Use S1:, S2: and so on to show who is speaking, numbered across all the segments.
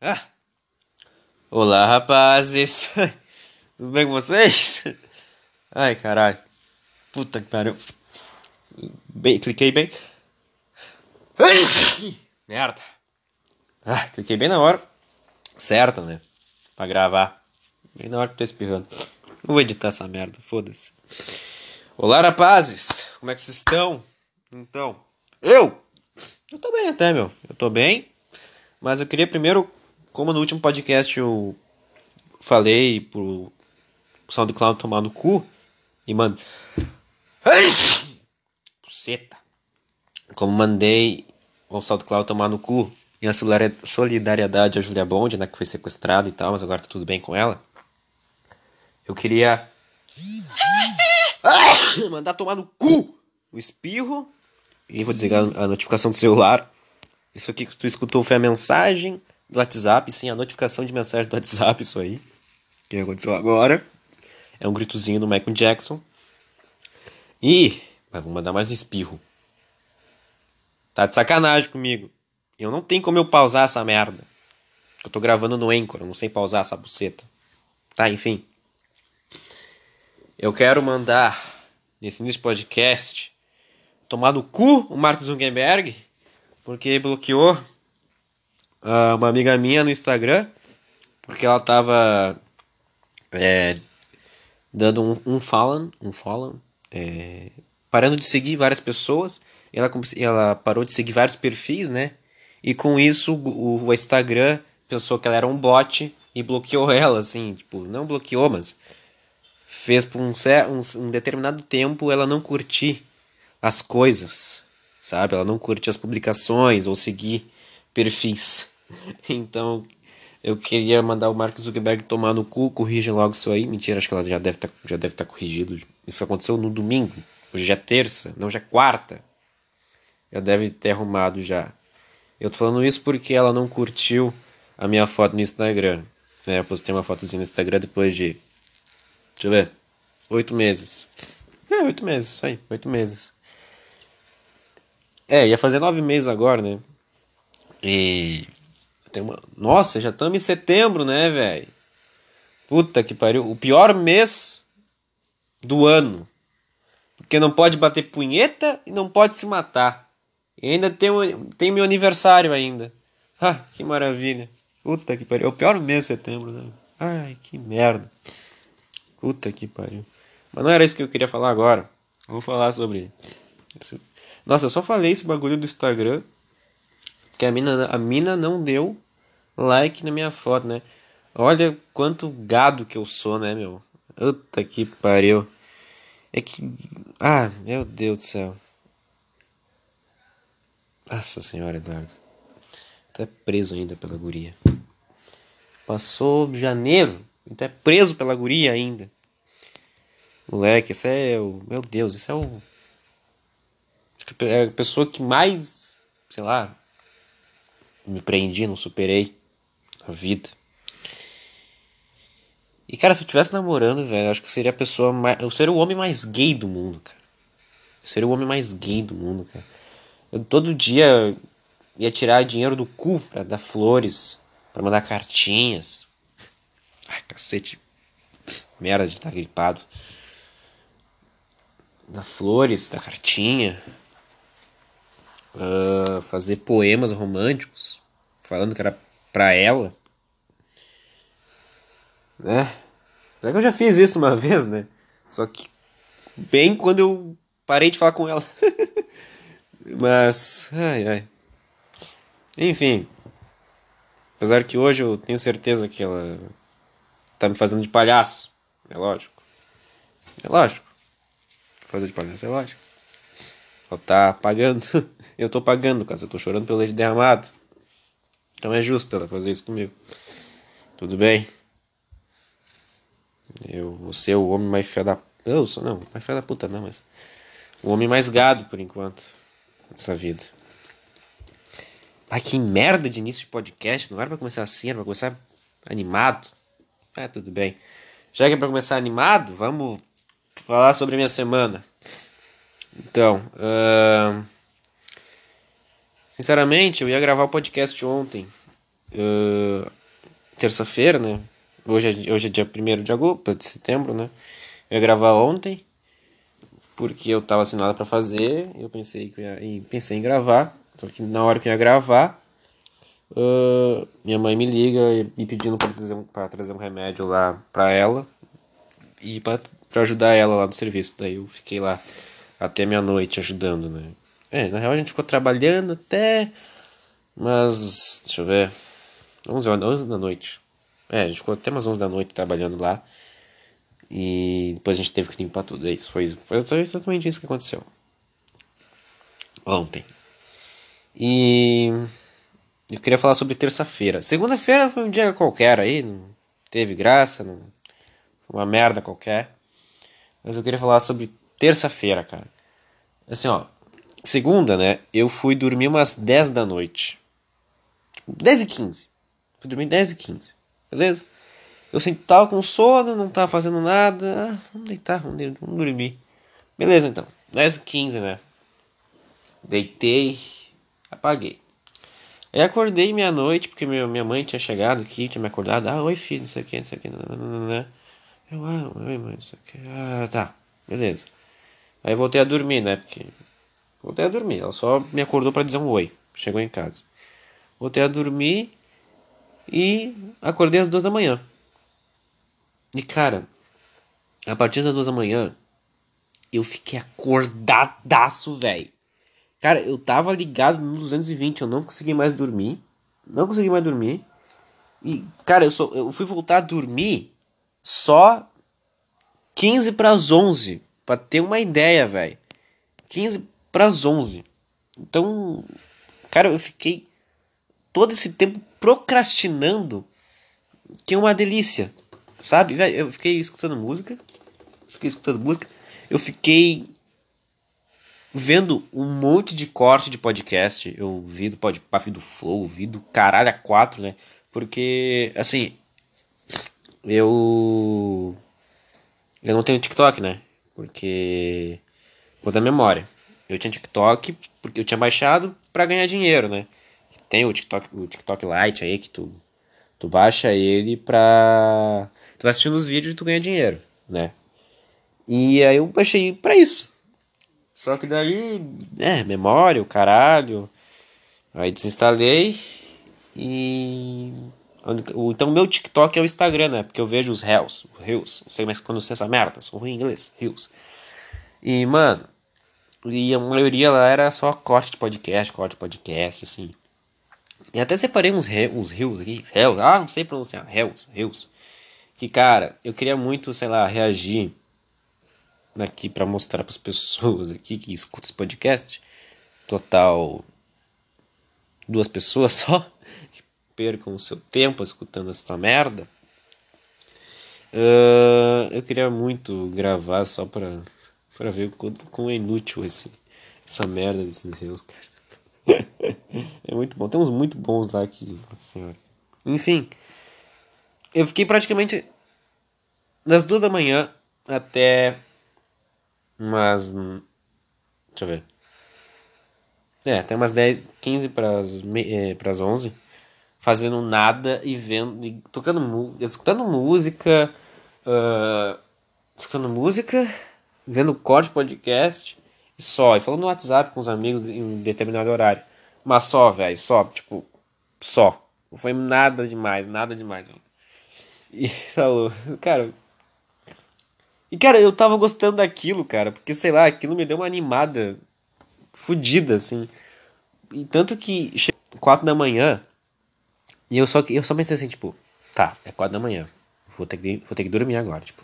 S1: Ah. Olá, rapazes. Tudo bem com vocês? Ai, caralho. Puta que pariu. Bem, cliquei bem. Merda. Ah, cliquei bem na hora certa, né? Pra gravar. Bem na hora que tô espirrando. Não vou editar essa merda, foda-se. Olá, rapazes. Como é que vocês estão? Então, eu? Eu tô bem até, meu. Eu tô bem. Mas eu queria primeiro, como no último podcast eu falei pro SoundCloud tomar no cu, e mano. Puceta. Como mandei o SoundCloud tomar no cu e a solidariedade à Julia Bond, né, que foi sequestrada e tal, mas agora tá tudo bem com ela. Eu queria mandar tomar no cu o espirro e vou desligar a notificação do celular isso aqui que tu escutou foi a mensagem do WhatsApp, sim, a notificação de mensagem do WhatsApp, isso aí. Que aconteceu agora. É um gritozinho do Michael Jackson. E. Mas vou mandar mais um espirro. Tá de sacanagem comigo. Eu não tenho como eu pausar essa merda. Eu tô gravando no Anchor, eu não sei pausar essa buceta. Tá, enfim. Eu quero mandar nesse início podcast tomar no cu o Marcos Zuckerberg porque bloqueou uh, uma amiga minha no Instagram, porque ela tava é, dando um, um follow, um follow é, parando de seguir várias pessoas, ela, ela parou de seguir vários perfis, né? E com isso o, o Instagram pensou que ela era um bot e bloqueou ela, assim, tipo, não bloqueou, mas fez por um, um, um determinado tempo ela não curtir as coisas sabe? Ela não curte as publicações ou seguir perfis. Então, eu queria mandar o Mark Zuckerberg tomar no cu, corrija logo isso aí. Mentira, acho que ela já deve tá, já deve estar tá corrigido. Isso aconteceu no domingo. Hoje já é terça, não já é quarta. Já deve ter arrumado já. Eu tô falando isso porque ela não curtiu a minha foto no Instagram. É, eu postei uma fotozinha no Instagram depois de. Deixa eu ver. Oito meses. É, oito meses, isso aí, oito meses. É, ia fazer nove meses agora, né? E. Tem uma... Nossa, já estamos em setembro, né, velho? Puta que pariu. O pior mês do ano. Porque não pode bater punheta e não pode se matar. E ainda tem, tem meu aniversário ainda. Ah, que maravilha. Puta que pariu. É o pior mês de setembro, né? Ai, que merda. Puta que pariu. Mas não era isso que eu queria falar agora. Vou falar sobre nossa, eu só falei esse bagulho do Instagram. Que a mina, a mina não deu like na minha foto, né? Olha quanto gado que eu sou, né, meu? Puta que pariu. É que. Ah, meu Deus do céu. Nossa senhora, Eduardo. Tu é preso ainda pela guria. Passou janeiro. Tu é preso pela guria ainda. Moleque, esse é o. Meu Deus, esse é o é a pessoa que mais, sei lá, me prendi, não superei a vida. E cara, se eu estivesse namorando, velho, acho que seria a pessoa mais. Eu seria o homem mais gay do mundo, cara. Eu seria o homem mais gay do mundo, cara. Eu todo dia ia tirar dinheiro do cu pra dar flores, pra mandar cartinhas. Ai, cacete. Merda de estar tá gripado. Dar flores, dar cartinha uh, fazer poemas românticos, falando que era pra ela. Né? Será que eu já fiz isso uma vez, né? Só que bem quando eu parei de falar com ela. Mas, ai, ai. Enfim. Apesar que hoje eu tenho certeza que ela tá me fazendo de palhaço. É lógico. É lógico. Fazer de palhaço é lógico. Ela tá pagando. Eu tô pagando, caso eu tô chorando pelo leite derramado. Então é justo ela fazer isso comigo. Tudo bem? Eu vou ser o homem mais fé da. Eu sou não, mais fé da puta não, mas. O homem mais gado por enquanto. Nessa vida. Ai, que merda de início de podcast. Não era pra começar assim, era pra começar animado. É, tudo bem. Já que é pra começar animado, vamos falar sobre minha semana. Então, uh... sinceramente, eu ia gravar o podcast ontem, uh, terça-feira, né? Hoje é, hoje é dia 1 de agosto, de setembro, né? Eu ia gravar ontem, porque eu tava sem nada pra fazer. Eu pensei, que ia, pensei em gravar. Só que na hora que eu ia gravar, uh, minha mãe me liga e, pedindo pra trazer, um, pra trazer um remédio lá pra ela e pra, pra ajudar ela lá no serviço. Daí eu fiquei lá até meia-noite ajudando, né? É, na real a gente ficou trabalhando até. Mas. Deixa eu ver. 11, 11 da noite. É, a gente ficou até umas 11 da noite trabalhando lá. E depois a gente teve que limpar tudo. É isso. Foi, foi exatamente isso que aconteceu. Ontem. E. Eu queria falar sobre terça-feira. Segunda-feira foi um dia qualquer aí. Não teve graça. Não, foi uma merda qualquer. Mas eu queria falar sobre terça-feira, cara. Assim, ó. Segunda, né? Eu fui dormir umas 10 da noite. 10 e 15. Fui dormir 10 e 15. Beleza? Eu sempre tava com sono, não tava fazendo nada. Ah, vamos deitar, vamos, vamos dormir. Beleza, então. 10 e 15, né? Deitei, apaguei. Aí acordei meia-noite, porque minha mãe tinha chegado aqui, tinha me acordado. Ah, oi filho, não sei o que, não sei o que. Né? Eu, ah, oi mãe, não sei o que. Ah, tá, beleza. Aí voltei a dormir, né? Porque. Voltei a dormir. Ela só me acordou para dizer um oi. Chegou em casa. Voltei a dormir e acordei às duas da manhã. E cara, a partir das duas da manhã, eu fiquei acordadaço, velho. Cara, eu tava ligado no 220, eu não consegui mais dormir. Não consegui mais dormir. E, cara, eu, só, eu fui voltar a dormir só 15 para as 11 Pra ter uma ideia, velho. 15 para as 11. Então, cara, eu fiquei todo esse tempo procrastinando. Que é uma delícia. Sabe? Eu fiquei escutando música. Fiquei escutando música. Eu fiquei vendo um monte de corte de podcast. Eu vi do Podpaf do Flow, vi do caralho a 4, né? Porque, assim, eu. Eu não tenho TikTok, né? Porque. Vou da memória. Eu tinha TikTok porque eu tinha baixado para ganhar dinheiro, né? Tem o TikTok, o TikTok Lite aí que tu, tu baixa ele pra. Tu vai assistindo os vídeos e tu ganha dinheiro, né? E aí eu baixei pra isso. Só que daí, é, memória, o caralho. Aí desinstalei e. Então meu TikTok é o Instagram, né? Porque eu vejo os Reels, Reels, não sei mais quando você essa merda, sou ruim em inglês, Reels. E, mano, e a maioria lá era só corte de podcast, corte de podcast, assim. E até separei uns, Reels aqui, Reels, ah, não sei pronunciar, Reels, Reels. Que, cara, eu queria muito, sei lá, reagir aqui para mostrar para as pessoas aqui que escutam esse podcast. Total duas pessoas só percam o seu tempo escutando essa merda. Uh, eu queria muito gravar só pra, pra ver quão, quão é inútil esse, essa merda desses reels, cara. é muito bom. Tem uns muito bons lá aqui, nossa senhora. Enfim, eu fiquei praticamente das duas da manhã até umas. Deixa eu ver. É, até umas 10, 15 para as 11 fazendo nada e vendo, e tocando, escutando música, uh, escutando música, vendo corte podcast só, e falando no WhatsApp com os amigos em um determinado horário. Mas só, velho, só, tipo, só. Não foi nada demais, nada demais, mano. E falou, cara. E cara, eu tava gostando daquilo, cara, porque sei lá, aquilo me deu uma animada fodida, assim. E tanto que quatro da manhã, e eu só, eu só pensei assim, tipo, tá, é quatro da manhã. Vou ter, que, vou ter que dormir agora, tipo.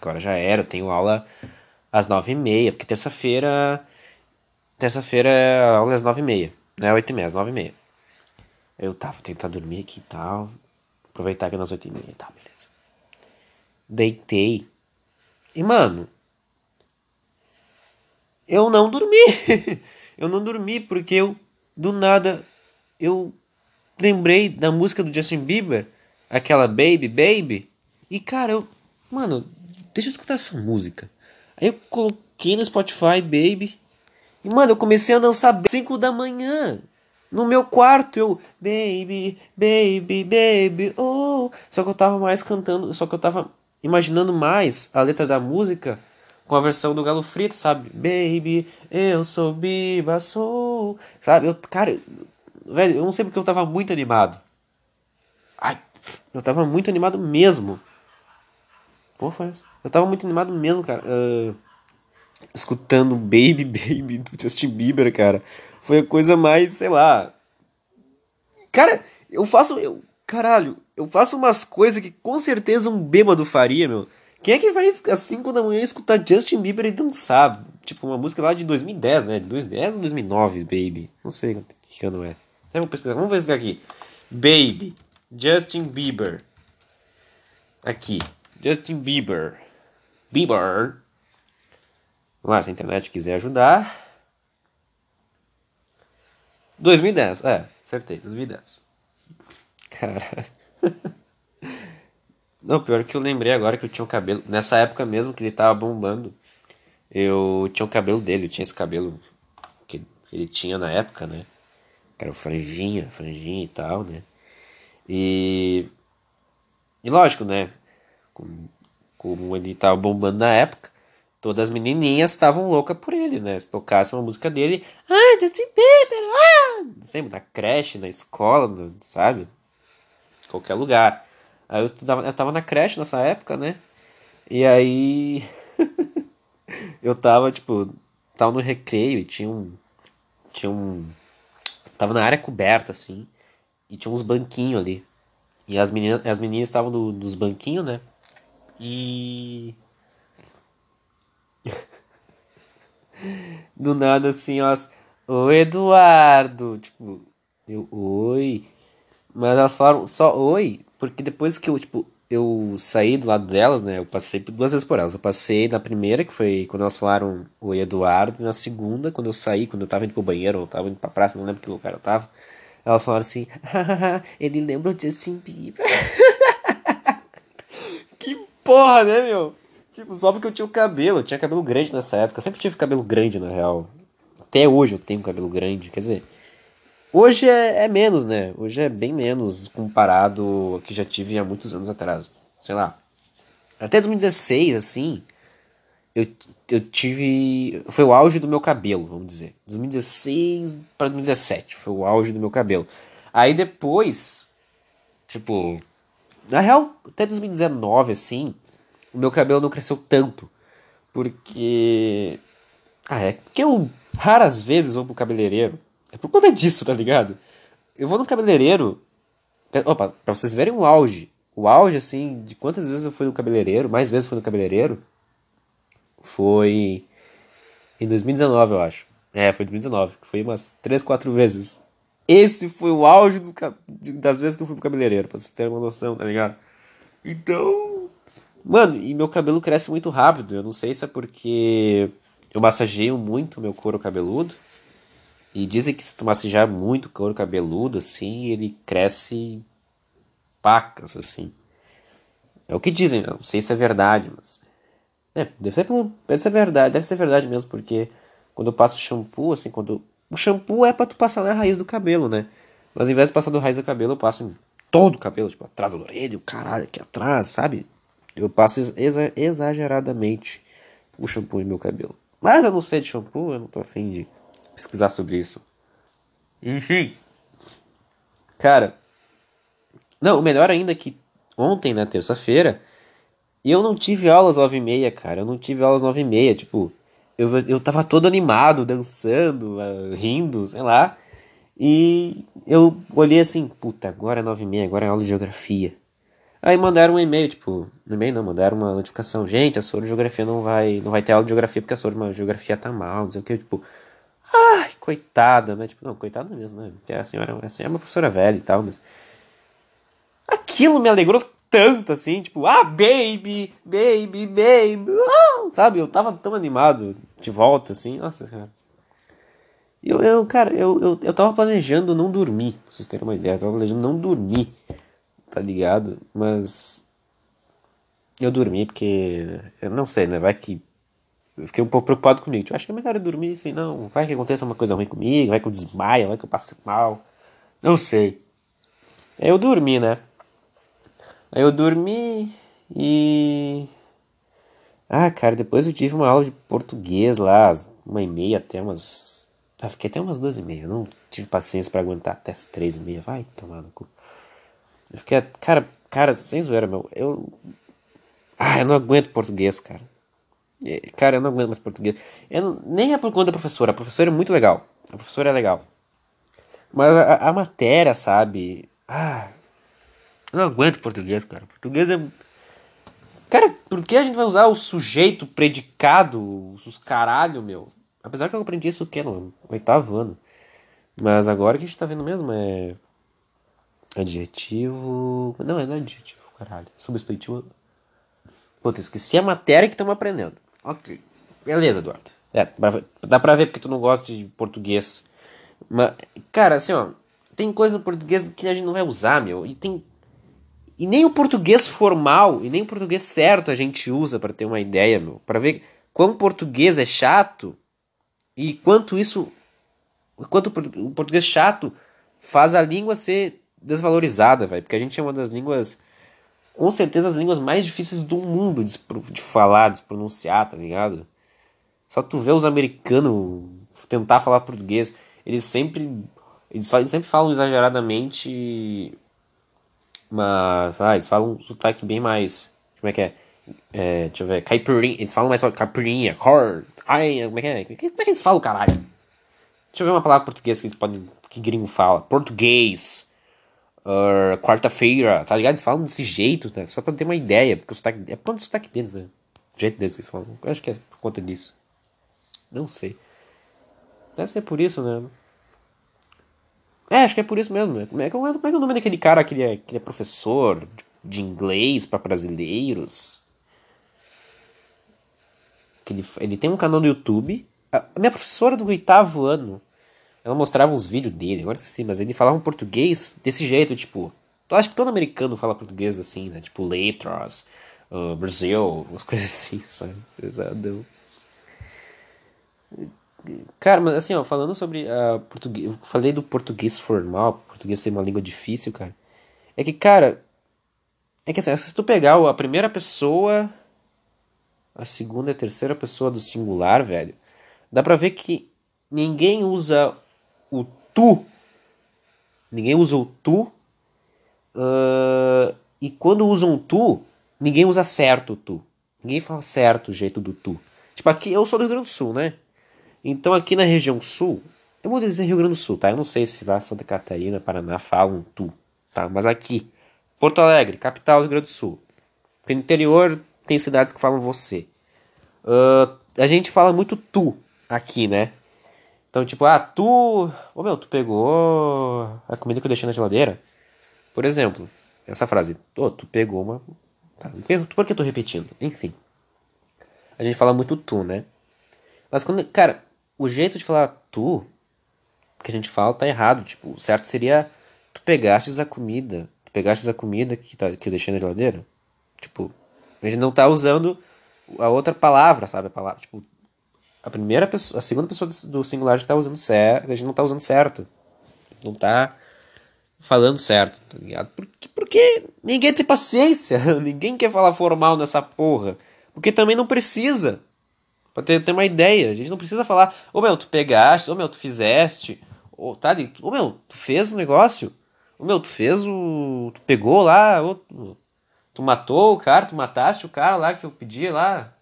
S1: Agora já era, tenho aula às nove e meia, porque terça-feira. Terça-feira é às nove e meia. Não é oito e meia, às nove e meia. Eu tava tentando dormir aqui e tal. Aproveitar que é nas oito e meia, tá, beleza. Deitei. E, mano. Eu não dormi. eu não dormi porque eu, do nada, eu lembrei da música do Justin Bieber, aquela Baby Baby, e cara, eu, mano, deixa eu escutar essa música. Aí eu coloquei no Spotify Baby, e mano, eu comecei a dançar 5 da manhã. no meu quarto, eu, baby, baby, baby, oh. Só que eu tava mais cantando, só que eu tava imaginando mais a letra da música com a versão do Galo Frito, sabe? Baby, eu sou Biba, sou. Sabe? Eu, cara, velho, eu não sei porque eu tava muito animado. Ai, eu tava muito animado mesmo. Pô, foi isso. Eu tava muito animado mesmo, cara. Uh, escutando Baby Baby do Justin Bieber, cara. Foi a coisa mais, sei lá. Cara, eu faço. Eu, caralho, eu faço umas coisas que com certeza um bêbado faria, meu. Quem é que vai às 5 da manhã escutar Justin Bieber e dançar? Tipo, uma música lá de 2010, né? De 2010 ou 2009, Baby? Não sei que ano é. Vamos pesquisar, vamos pesquisar aqui. Baby, Justin Bieber. Aqui, Justin Bieber. Bieber. Lá, se a internet quiser ajudar. 2010, é, acertei, 2010. Cara. Não, pior que eu lembrei agora que eu tinha o um cabelo. Nessa época mesmo que ele tava bombando, eu tinha o cabelo dele, eu tinha esse cabelo que ele tinha na época, né? Que era franjinha, franjinha e tal, né? E. E lógico, né? Como, como ele tava bombando na época, todas as menininhas estavam loucas por ele, né? Se tocasse uma música dele, ah, Justin Bieber, ah! Sempre na creche, na escola, sabe? Qualquer lugar. Aí eu tava, eu tava na creche nessa época, né? E aí. eu tava, tipo. Tava no recreio e tinha um. Tinha um. Tava na área coberta, assim. E tinha uns banquinhos ali. E as meninas as meninas estavam no, nos banquinhos, né? E. Do nada assim, ó. Oi, Eduardo. Tipo, eu, oi. Mas elas falaram só oi, porque depois que eu, tipo, eu saí do lado delas, né? Eu passei duas vezes por elas. Eu passei na primeira, que foi quando elas falaram oi, Eduardo. E na segunda, quando eu saí, quando eu tava indo pro banheiro, ou tava indo pra praça, não lembro que lugar eu tava. Elas falaram assim, ele lembra o Justin Bieber. porra, né, meu? Tipo, só porque eu tinha o cabelo, eu tinha cabelo grande nessa época. Eu sempre tive cabelo grande, na real. Até hoje eu tenho cabelo grande, quer dizer. Hoje é, é menos, né? Hoje é bem menos comparado ao que já tive há muitos anos atrás. Sei lá. Até 2016, assim, eu, eu tive. Foi o auge do meu cabelo, vamos dizer. 2016 para 2017 foi o auge do meu cabelo. Aí depois, tipo. Na real, até 2019, assim, o meu cabelo não cresceu tanto. Porque. Ah, é porque eu raras vezes vou pro cabeleireiro. É por conta disso, tá ligado? Eu vou no cabeleireiro. Opa, pra vocês verem o auge. O auge, assim, de quantas vezes eu fui no cabeleireiro, mais vezes fui no cabeleireiro, foi em 2019, eu acho. É, foi em 2019. Foi umas 3, 4 vezes. Esse foi o auge dos, das vezes que eu fui pro cabeleireiro, pra vocês terem uma noção, tá ligado? Então, Mano, e meu cabelo cresce muito rápido. Eu não sei se é porque eu massageio muito meu couro cabeludo. E dizem que se tu massagear muito couro cabeludo, assim, ele cresce pacas, assim. É o que dizem, não sei se é verdade, mas. É, deve ser, pelo, deve ser verdade, deve ser verdade mesmo, porque quando eu passo shampoo, assim, quando. O shampoo é pra tu passar na raiz do cabelo, né? Mas ao invés de passar do raiz do cabelo, eu passo em todo o cabelo, tipo, atrás da orelha, o caralho aqui atrás, sabe? Eu passo exa exageradamente o shampoo no meu cabelo. Mas eu não sei de shampoo, eu não tô afim de pesquisar sobre isso. Enfim. Cara. Não, o melhor ainda é que ontem, na terça-feira, eu não tive aulas 9 e meia, cara. Eu não tive aulas 9 e meia. Tipo, eu, eu tava todo animado, dançando, uh, rindo, sei lá. E eu olhei assim, puta, agora é 9 e meia, agora é aula de geografia. Aí mandaram um e-mail, tipo, no e-mail não, mandaram uma notificação, gente, a sua geografia não vai, não vai ter aula de geografia porque a sua geografia tá mal, não sei o que, tipo, ai, coitada, né? Tipo, não, coitada mesmo, né? Porque a senhora, a senhora é uma professora velha e tal, mas aquilo me alegrou tanto assim, tipo, ah, baby, baby, baby, ah! sabe? Eu tava tão animado de volta assim, nossa cara. Eu, eu cara, eu, eu, eu tava planejando não dormir, pra vocês terem uma ideia, eu tava planejando não dormir tá ligado? Mas eu dormi porque eu não sei, né? Vai que eu fiquei um pouco preocupado comigo. Tipo, acho que é melhor eu dormir assim, não. Vai que aconteça uma coisa ruim comigo, vai que eu desmaio, vai que eu passe mal. Não sei. Aí eu dormi, né? Aí eu dormi e. Ah, cara, depois eu tive uma aula de português lá, uma e meia até umas. Ah, fiquei até umas duas e meia. Não tive paciência para aguentar até as três e meia. Vai tomar no cu. Eu fiquei. Cara, cara, sem zoeira, meu. Eu. Ah, eu não aguento português, cara. Cara, eu não aguento mais português. Não, nem é por conta da professora. A professora é muito legal. A professora é legal. Mas a, a matéria, sabe? Ah. Eu não aguento português, cara. Português é. Cara, por que a gente vai usar o sujeito, predicado, os caralho, meu? Apesar que eu aprendi isso o quê? No oitavo ano. Mas agora que a gente tá vendo mesmo é. Adjetivo. Não, é não é adjetivo, caralho. Substantivo. Puta, esqueci a matéria que estamos aprendendo. Ok. Beleza, Eduardo. É, dá pra ver porque tu não gosta de português. Mas, cara, assim, ó. Tem coisa no português que a gente não vai usar, meu. E tem. E nem o português formal, e nem o português certo a gente usa para ter uma ideia, meu. Pra ver quão português é chato e quanto isso. Quanto o português chato faz a língua ser desvalorizada, velho. Porque a gente é uma das línguas com certeza as línguas mais difíceis do mundo de, de falar, de se pronunciar, tá ligado? Só tu vê os americanos tentar falar português, eles sempre eles, sempre falam exageradamente mas ah, eles falam um sotaque bem mais como é que é, é deixa eu ver caipirinha eles falam mais caipirinha cor ai como é que é como é que eles falam caralho deixa eu ver uma palavra portuguesa que eles podem que gringo fala português uh, quarta-feira, tá ligado? Eles falam desse jeito, né? Só pra ter uma ideia, porque o sotaque. É por conta do sotaque deles, né? O jeito deles que eles falam. Eu acho que é por conta disso. Não sei. Deve ser por isso, né? É, acho que é por isso mesmo. Né? Como é, como é, como é, o nome daquele cara que ele é, que ele é professor de inglês para brasileiros? Que ele, ele tem um canal no YouTube. A minha professora do oitavo ano ela mostrava uns vídeos dele, agora sim, mas ele falava um português desse jeito, tipo. Eu acho que todo americano fala português assim, né? Tipo letras, uh, Brasil, umas coisas assim, sabe? Pesadão. Cara, mas assim, ó, falando sobre uh, português. Eu falei do português formal, português ser uma língua difícil, cara. É que, cara. É que assim, se tu pegar a primeira pessoa, a segunda e a terceira pessoa do singular, velho, dá pra ver que ninguém usa o tu. Ninguém usa o tu. Uh, e quando usam tu, ninguém usa certo o tu. Ninguém fala certo o jeito do tu. Tipo, aqui eu sou do Rio Grande do Sul, né? Então aqui na região sul, eu vou dizer Rio Grande do Sul, tá? Eu não sei se lá Santa Catarina, Paraná falam tu, tá? Mas aqui, Porto Alegre, capital do Rio Grande do Sul. Porque no interior tem cidades que falam você. Uh, a gente fala muito tu aqui, né? Então, tipo, ah, tu. Ô meu, tu pegou a comida que eu deixei na geladeira? Por exemplo, essa frase. Oh, tu pegou uma. Tá, por que eu tô repetindo? Enfim. A gente fala muito tu, né? Mas quando. Cara, o jeito de falar tu que a gente fala tá errado. Tipo, o certo seria. Tu pegastes a comida. Tu pegastes a comida que, tá, que eu deixei na geladeira. Tipo, a gente não tá usando a outra palavra, sabe? A palavra. Tipo, a primeira pessoa, a segunda pessoa do singular está usando certo, a gente não está usando certo. Não está falando certo, tá ligado? Porque, porque ninguém tem paciência, ninguém quer falar formal nessa porra. Porque também não precisa. Pra ter, ter uma ideia, a gente não precisa falar, ô oh, meu, tu pegaste, ô oh, meu, tu fizeste, ô oh, tá, ô oh, meu, tu fez o um negócio, ô meu, tu fez o. Tu pegou lá, ô, tu, tu matou o cara, tu mataste o cara lá que eu pedi lá,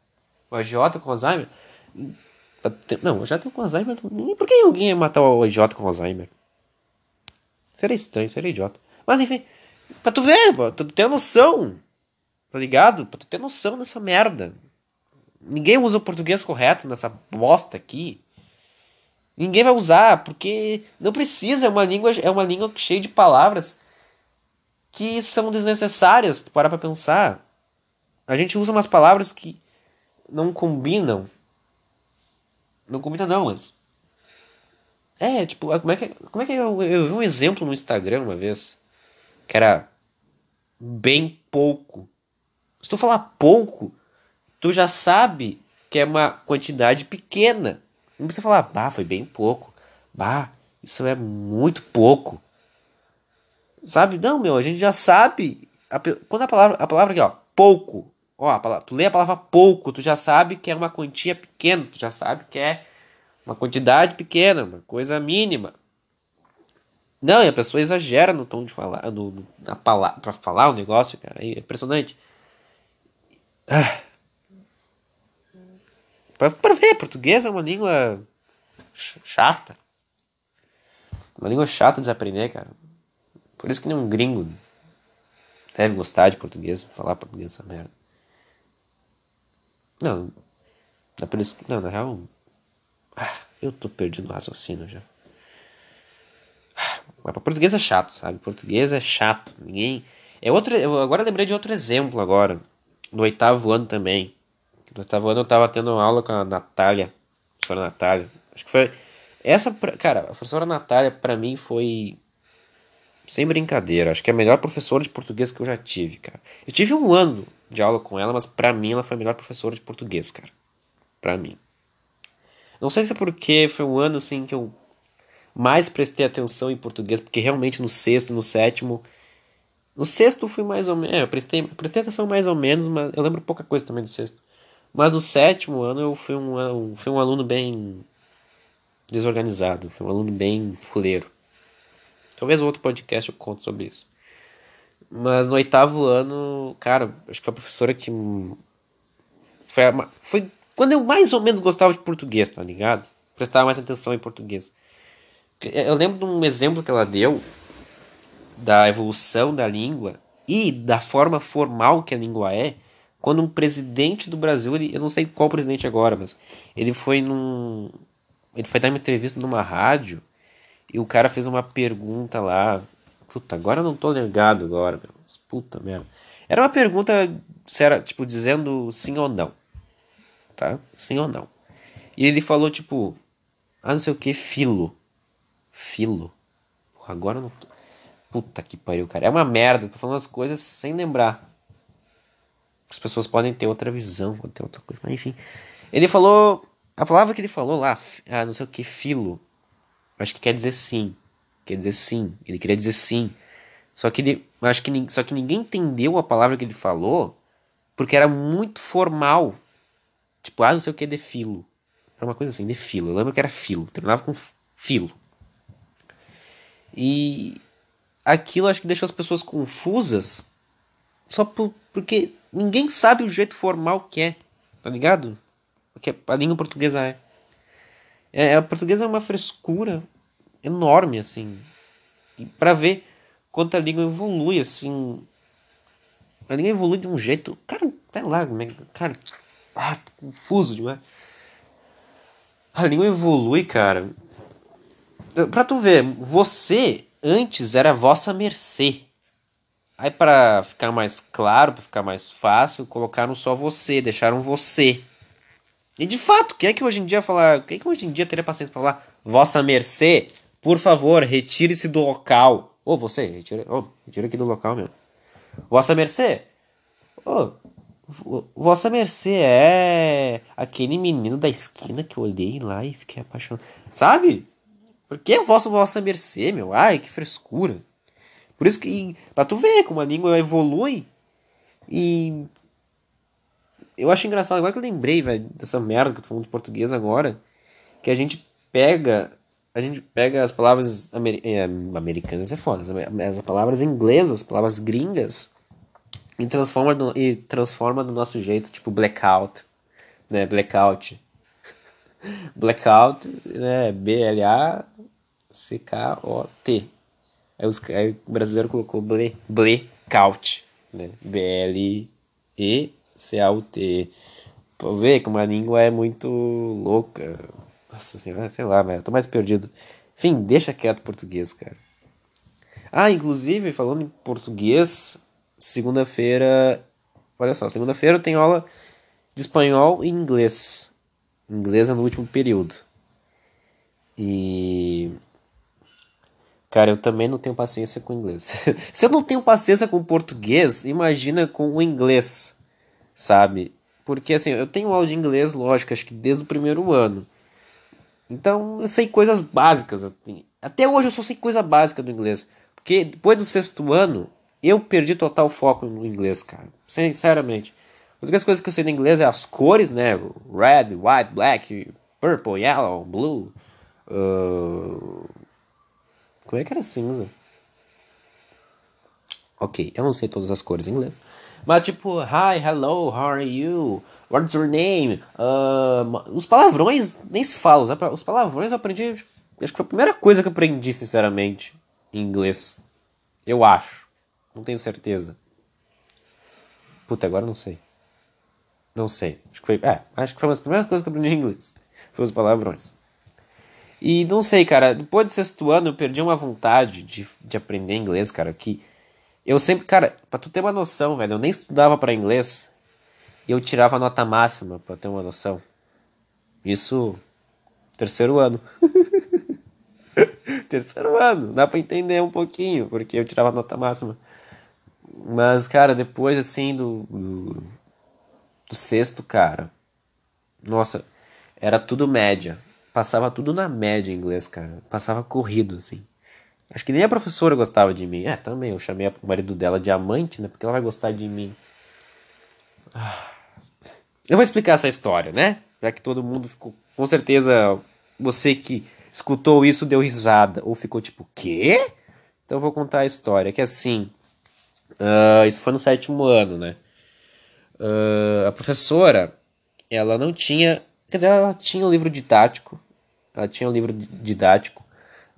S1: o agiota com Alzheimer. Não, eu já tenho com Alzheimer. Por que alguém ia matar o idiota com Alzheimer? Seria estranho, seria idiota. Mas enfim, pra tu ver, pra tu ter noção. Tá ligado? Pra tu ter noção dessa merda. Ninguém usa o português correto nessa bosta aqui. Ninguém vai usar, porque não precisa, é uma língua, é uma língua cheia de palavras que são desnecessárias, para pra pensar. A gente usa umas palavras que não combinam não combina não, mas. É, tipo, como é que, como é que eu, eu vi um exemplo no Instagram uma vez que era bem pouco. Se tu falar pouco, tu já sabe que é uma quantidade pequena. Não precisa falar, bah, foi bem pouco. Bah, isso é muito pouco. Sabe? Não, meu, a gente já sabe. A, quando a palavra, a palavra aqui, ó, pouco. Ó, a palavra, tu lê a palavra pouco, tu já sabe que é uma quantia pequena, tu já sabe que é uma quantidade pequena, uma coisa mínima. Não, e a pessoa exagera no tom de falar, no, na palavra, pra falar o negócio, cara. É impressionante. Ah. Pra ver, português é uma língua chata. Uma língua chata de aprender, cara. Por isso que nenhum gringo deve gostar de português, falar português essa merda. Não, é por isso que, não, na real, ah, eu tô perdido no raciocínio já. Mas pra português é chato, sabe? Português é chato. Ninguém. É outro. Eu agora lembrei de outro exemplo agora. No oitavo ano também. No oitavo ano eu tava tendo uma aula com a Natália. A professora Natália. Acho que foi. Essa, cara, a professora Natália pra mim foi. Sem brincadeira, acho que é a melhor professora de português que eu já tive, cara. Eu tive um ano de aula com ela, mas pra mim ela foi a melhor professora de português, cara. Pra mim. Não sei se é porque foi um ano assim que eu mais prestei atenção em português, porque realmente no sexto, no sétimo. No sexto fui mais ou menos. É, eu prestei, prestei atenção mais ou menos, mas eu lembro pouca coisa também do sexto. Mas no sétimo ano eu fui um, fui um aluno bem desorganizado, fui um aluno bem fuleiro. Talvez outro podcast eu conte sobre isso. Mas no oitavo ano, cara, acho que foi a professora que. Foi, a, foi quando eu mais ou menos gostava de português, tá ligado? Prestava mais atenção em português. Eu lembro de um exemplo que ela deu da evolução da língua e da forma formal que a língua é, quando um presidente do Brasil, ele, eu não sei qual presidente agora, mas ele foi num. Ele foi dar uma entrevista numa rádio e o cara fez uma pergunta lá. Puta, agora eu não tô ligado agora, meu. Puta merda. Era uma pergunta, se era, tipo, dizendo sim ou não. Tá? Sim ou não. E ele falou, tipo, ah, não sei o que, filo. Filo. Porra, agora não. Puta que pariu, cara. É uma merda. Tô falando as coisas sem lembrar. As pessoas podem ter outra visão, podem ter outra coisa. Mas enfim. Ele falou. A palavra que ele falou lá, ah, não sei o que, filo. Acho que quer dizer sim. Quer dizer sim. Ele queria dizer sim. Só que ele. Acho que, só que ninguém entendeu a palavra que ele falou. Porque era muito formal. Tipo, ah, não sei o que, de filo. Era uma coisa assim, de filo. Eu lembro que era filo. Terminava com filo. E aquilo acho que deixou as pessoas confusas só por, porque ninguém sabe o jeito formal que é, tá ligado? Porque a língua portuguesa é. é a portuguesa é uma frescura enorme, assim. E pra ver quanto a língua evolui, assim. A língua evolui de um jeito. Cara, até lá, é cara. Ah, confuso demais. A língua evolui, cara, Pra tu ver, você antes era vossa mercê. Aí para ficar mais claro, para ficar mais fácil, colocaram só você, deixaram você. E de fato, quem é que hoje em dia falar, quem é que hoje em dia teria paciência para falar vossa mercê? Por favor, retire-se do local. Ô, oh, você, retira, oh, retira aqui do local, meu. Vossa mercê? Ô, oh, vossa mercê é aquele menino da esquina que eu olhei lá e fiquei apaixonado. Sabe? Por que vossa, vossa mercê, meu? Ai, que frescura. Por isso que, pra tu ver como a língua evolui. E. Eu acho engraçado, agora que eu lembrei, velho, dessa merda que eu tô falando de português agora. Que a gente pega. A gente pega as palavras amer, é, americanas, é foda. As, as palavras inglesas, as palavras gringas. E transforma, no, e transforma do nosso jeito, tipo blackout. Né? Blackout. Blackout, né? B-L-A-C-K-O-T. Aí, os, aí o brasileiro colocou ble, blackout, né? B-L-E-C-A-U-T. Pra ver como a língua é muito louca. Nossa senhora, sei lá, velho. Tô mais perdido. Enfim, deixa quieto português, cara. Ah, inclusive, falando em português, segunda-feira. Olha só, segunda-feira tem aula de espanhol e inglês inglesa no último período. E. Cara, eu também não tenho paciência com inglês. Se eu não tenho paciência com português, imagina com o inglês, sabe? Porque assim, eu tenho aula de inglês, lógico, acho que desde o primeiro ano. Então eu sei coisas básicas. Assim. Até hoje eu só sei coisa básica do inglês. Porque depois do sexto ano, eu perdi total foco no inglês, cara. Sinceramente. A única coisa que eu sei do inglês é as cores, né? Red, white, black, purple, yellow, blue. Uh... Como é que era cinza? Ok, eu não sei todas as cores em inglês. Mas tipo, hi, hello, how are you? What's your name? Uh, os palavrões nem se falam. Os palavrões eu aprendi. Acho que foi a primeira coisa que eu aprendi, sinceramente, em inglês. Eu acho. Não tenho certeza. Puta, agora não sei. Não sei. Acho que foi. É, acho que foi uma das primeiras coisas que eu aprendi em inglês. Foi os palavrões. E não sei, cara. Depois do sexto ano eu perdi uma vontade de, de aprender inglês, cara. Que eu sempre, cara, pra tu ter uma noção, velho, eu nem estudava para inglês e eu tirava nota máxima, pra ter uma noção. Isso, terceiro ano. terceiro ano, dá pra entender um pouquinho, porque eu tirava nota máxima. Mas, cara, depois, assim, do, do, do sexto, cara, nossa, era tudo média. Passava tudo na média em inglês, cara. Passava corrido, assim. Acho que nem a professora gostava de mim. É, também. Eu chamei o marido dela de amante, né? Porque ela vai gostar de mim. Eu vou explicar essa história, né? Já que todo mundo ficou. Com certeza, você que escutou isso deu risada. Ou ficou tipo, quê? Então eu vou contar a história. Que assim. Uh, isso foi no sétimo ano, né? Uh, a professora, ela não tinha. Quer dizer, ela tinha um livro didático. Ela tinha um livro didático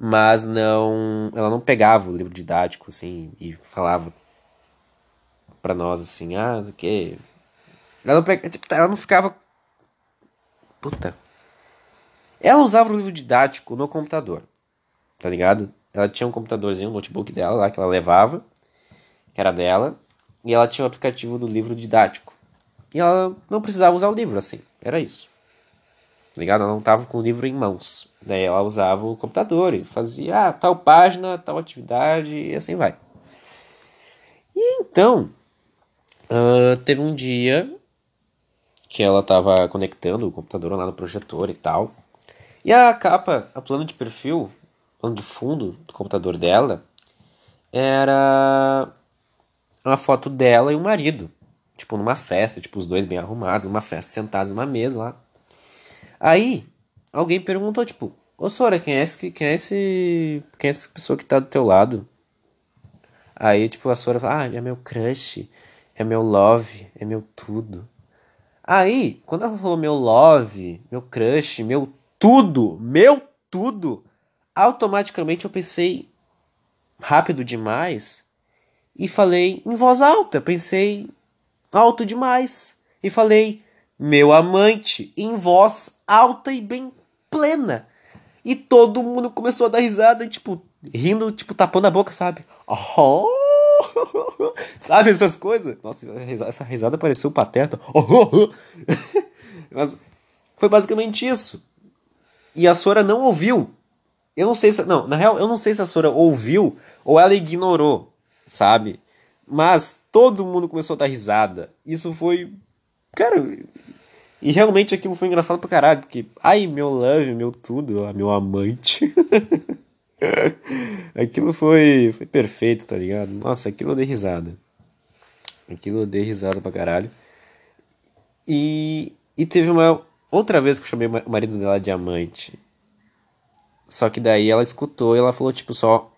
S1: mas não ela não pegava o livro didático assim e falava para nós assim ah o que ela não pega, tipo, ela não ficava puta. Ela usava o livro didático no computador tá ligado? Ela tinha um computadorzinho um notebook dela lá que ela levava que era dela e ela tinha o um aplicativo do livro didático. E ela não precisava usar o livro assim era isso ligado? Ela não tava com o livro em mãos. Daí ela usava o computador e fazia ah, tal página, tal atividade e assim vai. E então, uh, teve um dia que ela tava conectando o computador lá no projetor e tal. E a capa, a plano de perfil, plano de fundo do computador dela, era uma foto dela e o marido. Tipo, numa festa, tipo, os dois bem arrumados, numa festa, sentados numa mesa lá. Aí, alguém perguntou, tipo, ô Sora, quem é esse, quem é esse, quem é essa pessoa que tá do teu lado? Aí, tipo, a Sora fala, ah, é meu crush, é meu love, é meu tudo. Aí, quando ela falou meu love, meu crush, meu tudo, meu tudo, automaticamente eu pensei rápido demais e falei em voz alta, pensei alto demais e falei meu amante, em voz alta e bem plena. E todo mundo começou a dar risada, tipo, rindo, tipo, tapando a boca, sabe? Oh! sabe essas coisas? Nossa, essa risada pareceu pateta. Oh! Mas foi basicamente isso. E a Sora não ouviu. Eu não sei se. Não, na real, eu não sei se a Sora ouviu ou ela ignorou, sabe? Mas todo mundo começou a dar risada. Isso foi. Cara, e realmente aquilo foi engraçado pra caralho, porque, ai, meu love, meu tudo, meu amante. aquilo foi, foi perfeito, tá ligado? Nossa, aquilo eu dei risada. Aquilo eu dei risada pra caralho. E, e teve uma outra vez que eu chamei o marido dela de amante. Só que daí ela escutou e ela falou, tipo, só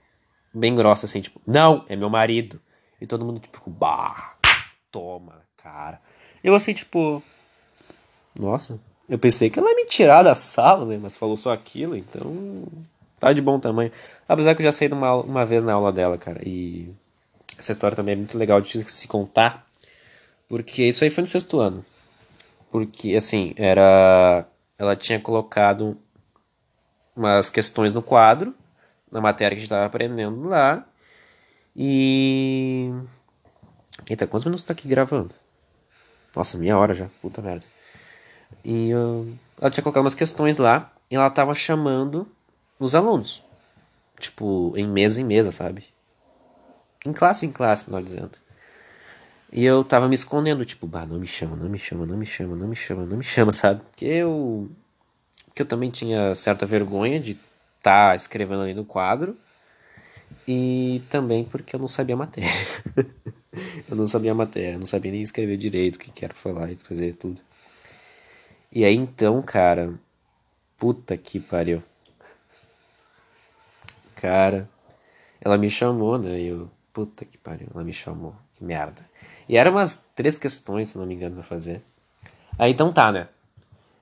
S1: bem grossa, assim, tipo, não, é meu marido. E todo mundo, tipo, bah, toma, cara. Eu assim, tipo, nossa, eu pensei que ela ia me tirar da sala, né? Mas falou só aquilo, então tá de bom tamanho. Apesar que eu já saí uma, uma vez na aula dela, cara. E essa história também é muito legal de se contar. Porque isso aí foi no sexto ano. Porque, assim, era. Ela tinha colocado umas questões no quadro, na matéria que a gente estava aprendendo lá. E. Eita, quantos minutos tá aqui gravando? Nossa, meia hora já. Puta merda. E uh, ela tinha colocado umas questões lá e ela tava chamando os alunos. Tipo, em mesa em mesa, sabe? Em classe em classe, melhor dizendo. E eu tava me escondendo, tipo, bah, não me chama, não me chama, não me chama, não me chama, não me chama, sabe? Porque eu. Porque eu também tinha certa vergonha de estar tá escrevendo ali no quadro. E também porque eu não sabia a matéria. eu não sabia a matéria, não sabia nem escrever direito o que quero falar e fazer tudo. E aí então, cara. Puta que pariu. Cara. Ela me chamou, né? E eu. Puta que pariu, ela me chamou. Que merda. E eram umas três questões, se não me engano, pra fazer. Aí então tá, né?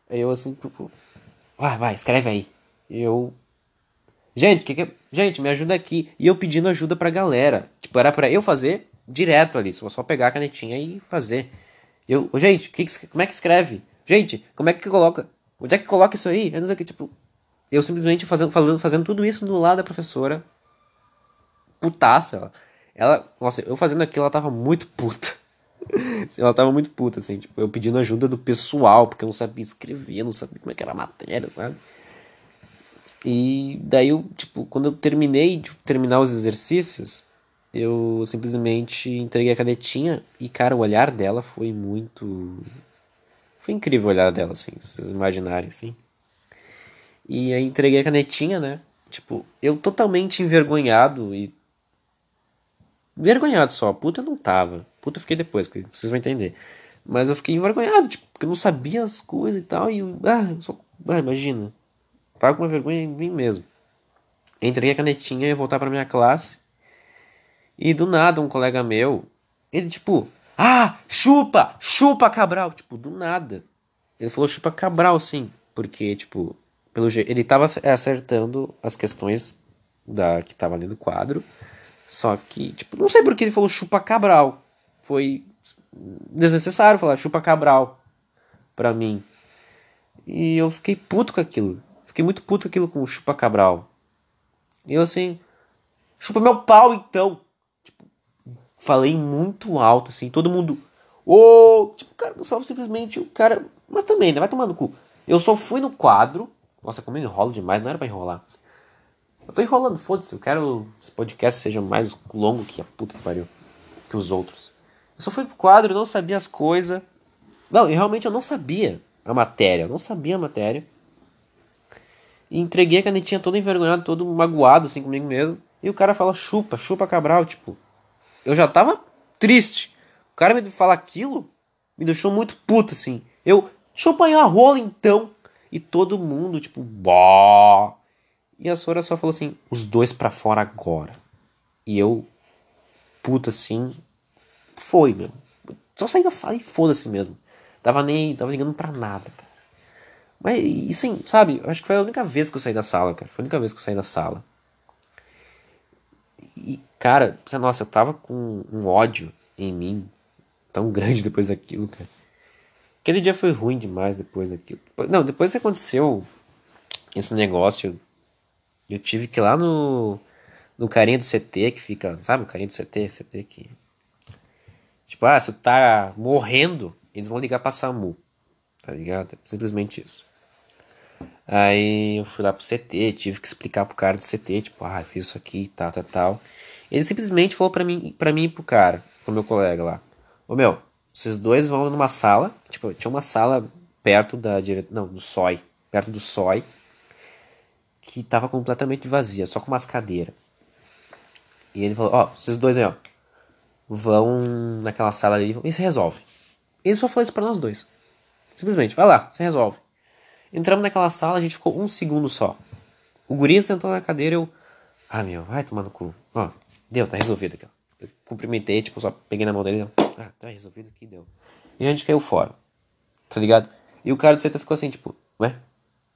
S1: Aí eu assim, tipo, vai, vai, escreve aí. Eu. Gente, que que? Gente, me ajuda aqui. E eu pedindo ajuda pra galera. Tipo, era pra eu fazer direto ali. Só, só pegar a canetinha e fazer. Eu, gente, que como é que escreve? Gente, como é que coloca? Onde é que coloca isso aí? Eu não sei que, tipo. Eu simplesmente fazendo, falando, fazendo tudo isso no lado da professora. Putaça, ela. Ela, nossa, eu fazendo aquilo, ela tava muito puta. ela tava muito puta, assim, tipo, eu pedindo ajuda do pessoal, porque eu não sabia escrever, não sabia como é que era a matéria, sabe? E daí eu, tipo, quando eu terminei de terminar os exercícios, eu simplesmente entreguei a canetinha e, cara, o olhar dela foi muito. Foi incrível o olhar dela, assim, vocês imaginarem, assim. E aí entreguei a canetinha, né? Tipo, eu totalmente envergonhado e envergonhado só. Puta eu não tava. Puta eu fiquei depois, porque vocês vão entender. Mas eu fiquei envergonhado, tipo, porque eu não sabia as coisas e tal. E eu, ah, só, ah, imagina. Tava com uma vergonha em mim mesmo. Entreguei a canetinha e ia voltar pra minha classe. E do nada, um colega meu, ele tipo, ah, chupa, chupa Cabral. Tipo, do nada. Ele falou chupa Cabral, sim. Porque, tipo, pelo jeito, ele tava acertando as questões da que tava ali no quadro. Só que, tipo, não sei porque ele falou chupa Cabral. Foi desnecessário falar chupa Cabral pra mim. E eu fiquei puto com aquilo. Fiquei muito puto com aquilo com chupa Cabral. E eu assim, chupa meu pau então. Falei muito alto assim, todo mundo. Ô, oh! tipo, cara, só simplesmente o cara. Mas também, né? Vai tomar no cu. Eu só fui no quadro. Nossa, como eu enrolo demais, não era pra enrolar. Eu tô enrolando, foda-se. Eu quero que esse podcast seja mais longo que a puta que pariu. Que os outros. Eu só fui pro quadro, não sabia as coisas. Não, e realmente eu não sabia a matéria. Eu não sabia a matéria. E entreguei a canetinha todo envergonhado, todo magoado assim comigo mesmo. E o cara fala chupa, chupa Cabral, tipo. Eu já tava triste. O cara me falar aquilo me deixou muito puto assim. Eu, deixa eu apanhar a rola então. E todo mundo, tipo, bó. E a Sora só falou assim: os dois para fora agora. E eu, puta assim, foi, meu. Só saí da sala e foda-se mesmo. Tava nem, tava ligando pra nada, cara. Mas isso, sabe, acho que foi a única vez que eu saí da sala, cara. Foi a única vez que eu saí da sala. E, cara, nossa, eu tava com um ódio em mim tão grande depois daquilo, cara. Aquele dia foi ruim demais depois daquilo. Não, depois que aconteceu esse negócio eu tive que ir lá no, no carinha do CT que fica, sabe? O carinha do CT, CT que. Tipo, ah, se tu tá morrendo, eles vão ligar pra SAMU. Tá ligado? simplesmente isso. Aí eu fui lá pro CT, tive que explicar pro cara do CT, tipo, ah, fiz isso aqui, tal, tal, tal. Ele simplesmente falou pra mim, pra mim e pro cara, pro meu colega lá. Ô meu, vocês dois vão numa sala, tipo, tinha uma sala perto da dire... não, do SOI, perto do SOI que estava completamente vazia, só com umas cadeiras. E ele falou: Ó, oh, vocês dois aí, ó, vão naquela sala ali e se resolve. Ele só falou isso pra nós dois. Simplesmente, vai lá, se resolve. Entramos naquela sala, a gente ficou um segundo só. O guri sentou na cadeira eu. Ah, meu, vai tomar no cu. Ó, deu, tá resolvido aqui. Eu cumprimentei, tipo, só peguei na mão dele. Ah, tá resolvido aqui, deu. E a gente caiu fora. Tá ligado? E o cara do setor ficou assim, tipo, ué,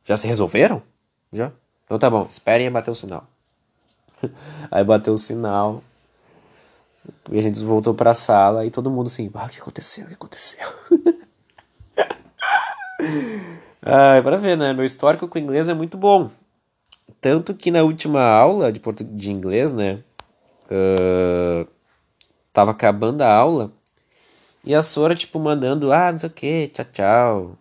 S1: já se resolveram? Já? Então tá bom, esperem bater o sinal. Aí bateu o sinal. E a gente voltou pra sala e todo mundo assim, ah, o que aconteceu? O que aconteceu? Ai, para ver, né? Meu histórico com inglês é muito bom. Tanto que na última aula de, português, de inglês, né? Uh, tava acabando a aula. E a Sora, tipo, mandando, ah, não sei o que, tchau, tchau.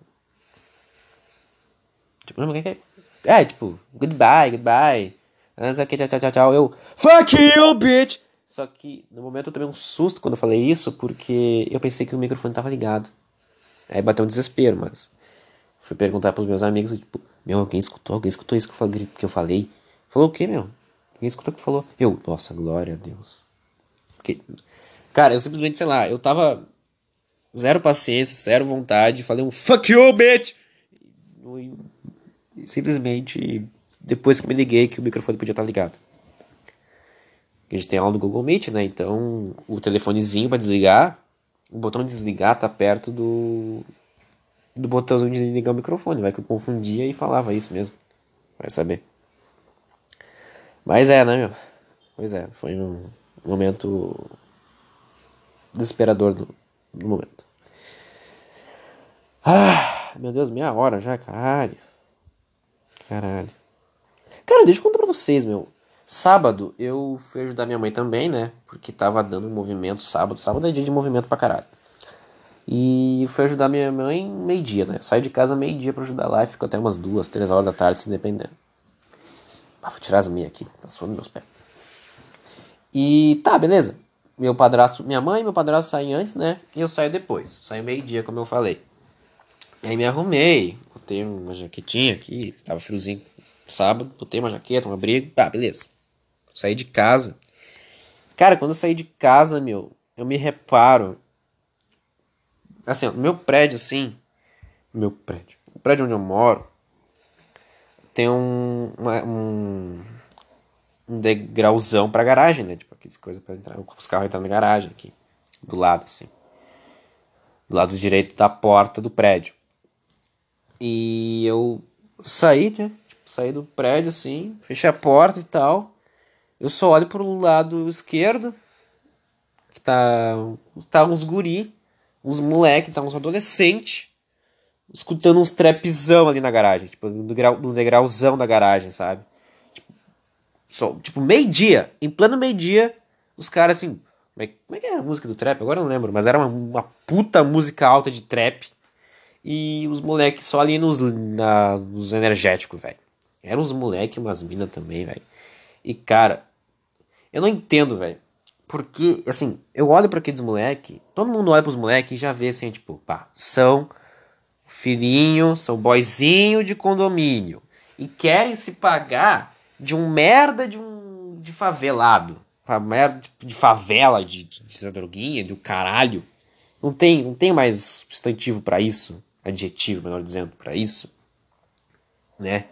S1: Tipo, não, que é? É, tipo, goodbye, goodbye. Não sei o que, tchau, tchau, tchau, tchau. Eu, fuck you, bitch! Só que no momento eu tomei um susto quando eu falei isso, porque eu pensei que o microfone tava ligado. Aí bateu um desespero, mas fui perguntar pros meus amigos, tipo, meu, alguém escutou? Alguém escutou isso que eu falei? Falou o quê, meu? Ninguém escutou o que falou? Eu, nossa, glória a Deus. Porque, cara, eu simplesmente, sei lá, eu tava zero paciência, zero vontade, falei um fuck you, bitch! E, simplesmente, depois que me liguei, que o microfone podia estar ligado. A gente tem aula no Google Meet, né? Então, o telefonezinho para desligar, o botão de desligar tá perto do do botãozinho de ligar o microfone. Vai que eu confundia e falava isso mesmo. Vai saber. Mas é, né, meu? Pois é, foi um momento desesperador do, do momento. Ah, meu Deus, meia hora já, caralho. Caralho. Cara, deixa eu contar pra vocês, meu. Sábado eu fui ajudar minha mãe também, né? Porque tava dando movimento sábado. Sábado é dia de movimento pra caralho. E fui ajudar minha mãe meio-dia, né? Saio de casa meio-dia pra ajudar lá e fico até umas duas, três horas da tarde, se dependendo. Ah, vou tirar as meias aqui, tá suando meus pés. E tá, beleza. Meu padrasto, minha mãe e meu padrasto saem antes, né? E eu saio depois. Saio meio-dia, como eu falei. E aí me arrumei, botei uma jaquetinha aqui, tava friozinho sábado, botei uma jaqueta, um abrigo, tá, beleza. Saí de casa. Cara, quando eu saí de casa, meu, eu me reparo. Assim, no meu prédio, assim. Meu prédio. O prédio onde eu moro tem um, uma, um, um degrauzão pra garagem, né? Tipo, aquelas coisas pra entrar. Os carros entram na garagem aqui. Do lado, assim. Do lado direito da porta do prédio. E eu saí, né? Tipo, saí do prédio, assim, fechei a porta e tal. Eu só olho pro lado esquerdo, que tá, tá uns guri, uns moleque, tá uns adolescente escutando uns trapzão ali na garagem, tipo, no, no degrauzão da garagem, sabe? Tipo, só, tipo meio-dia, em plano meio-dia, os caras assim. Como é, como é, que é a música do trap? Agora eu não lembro, mas era uma, uma puta música alta de trap. E os moleques só ali nos, na, nos energéticos, velho. Eram uns moleques umas minas também, velho. E cara, eu não entendo, velho. Porque, assim, eu olho para aqueles moleques, todo mundo olha pros moleques e já vê assim, tipo, pá, são filhinho, são boizinho de condomínio. E querem se pagar de um merda de um de favelado. Merda de favela, de, de, de droguinha, do caralho. Não tem, não tem mais substantivo para isso adjetivo, melhor dizendo, para isso, né?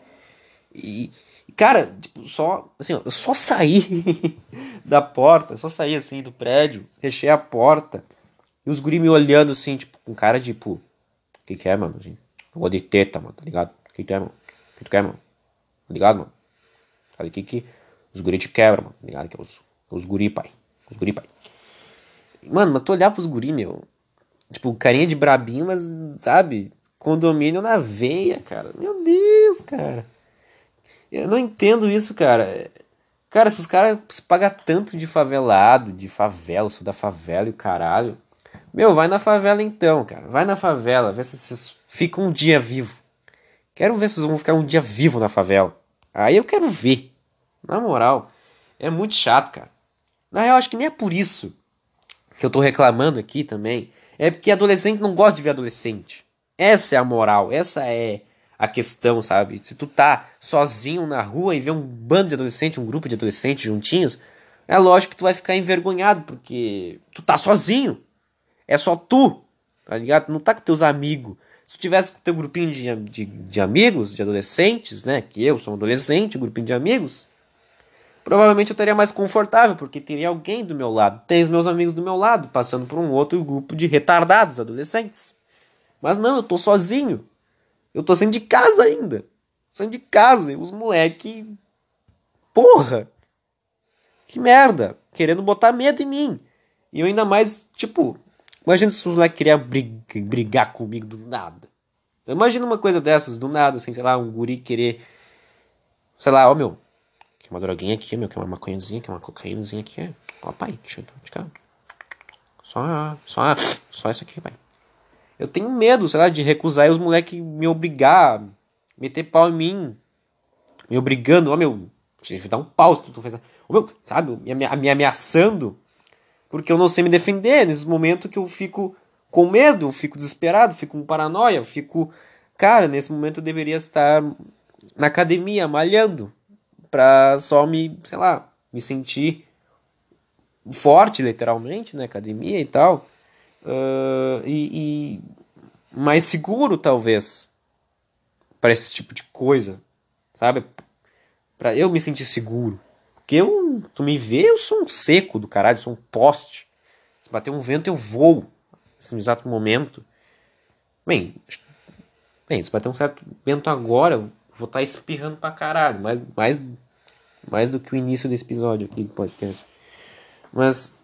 S1: E, cara, tipo, só, assim, eu só saí da porta, só saí assim do prédio, fechei a porta, e os guri me olhando assim, tipo, com cara de, tipo, o que que é, mano? Assim, eu de teta, mano, tá ligado? O que é, mano? O que tu quer, mano? Tá ligado, mano? Sabe o que que os guri te quebram, mano, tá ligado? Que é os, os guri, pai. Os guri, pai. Mano, mas tu olhar pros guri, meu, Tipo, carinha de brabinho, mas, sabe? Condomínio na veia, cara. Meu Deus, cara. Eu não entendo isso, cara. Cara, se os caras se pagam tanto de favelado, de favela, sou da favela e o caralho. Meu, vai na favela então, cara. Vai na favela, vê se vocês ficam um dia vivo. Quero ver se vocês vão ficar um dia vivo na favela. Aí eu quero ver. Na moral, é muito chato, cara. Na real, acho que nem é por isso que eu tô reclamando aqui também. É porque adolescente não gosta de ver adolescente. Essa é a moral, essa é a questão, sabe? Se tu tá sozinho na rua e vê um bando de adolescente, um grupo de adolescentes juntinhos, é lógico que tu vai ficar envergonhado, porque tu tá sozinho. É só tu, tá ligado? Tu não tá com teus amigos. Se tu tivesse com teu grupinho de, de, de amigos, de adolescentes, né? Que eu sou um adolescente, um grupinho de amigos, provavelmente eu estaria mais confortável, porque teria alguém do meu lado. Tem os meus amigos do meu lado, passando por um outro grupo de retardados, adolescentes. Mas não, eu tô sozinho. Eu tô saindo de casa ainda. Saindo de casa. E os moleque. Porra! Que merda! Querendo botar medo em mim. E eu ainda mais, tipo. Imagina se os moleques queriam brigar, brigar comigo do nada. Imagina uma coisa dessas, do nada, assim, sei lá, um guri querer. Sei lá, ó meu, uma droguinha aqui, meu, que é uma maconhazinha, que é uma cocaínazinha aqui. Ó, pai, deixa eu Só, só, só isso aqui, pai. Eu tenho medo, sei lá, de recusar e os moleques me obrigar, meter pau em mim, me obrigando, ó, meu. Vai dar um pau se tu fez. Meu, sabe? Me, me ameaçando. Porque eu não sei me defender nesse momento que eu fico com medo, fico desesperado, fico com paranoia, fico. Cara, nesse momento eu deveria estar na academia, malhando. Pra só me, sei lá, me sentir forte, literalmente, na academia e tal. Uh, e, e mais seguro, talvez, para esse tipo de coisa, sabe? Para eu me sentir seguro. Porque eu, tu me vê, eu sou um seco do caralho, sou um poste. Se bater um vento, eu vou. Nesse exato momento. Bem, bem, se bater um certo vento agora, eu vou estar tá espirrando pra caralho. Mais, mais, mais do que o início desse episódio aqui do podcast. Mas,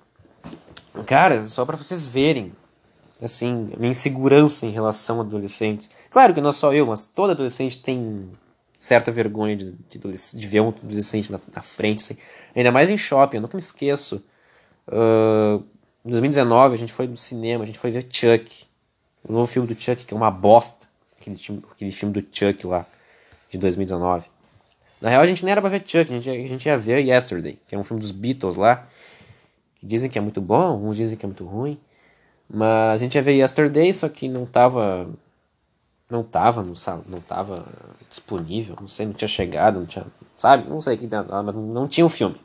S1: cara, só para vocês verem, assim, minha insegurança em relação a adolescentes. Claro que não só eu, mas todo adolescente tem certa vergonha de, de, de ver um adolescente na, na, frente, assim. Ainda mais em shopping, eu nunca me esqueço. Uh, em 2019 a gente foi no cinema, a gente foi ver Chuck. O novo filme do Chuck, que é uma bosta. Aquele, aquele filme do Chuck lá, de 2019. Na real a gente nem era pra ver Chuck, a gente, a gente ia ver Yesterday, que é um filme dos Beatles lá. Que dizem que é muito bom, uns dizem que é muito ruim. Mas a gente ia ver Yesterday, só que não tava não tava não tava disponível, não sei, não tinha chegado, não tinha, sabe? Não sei que mas não tinha o filme.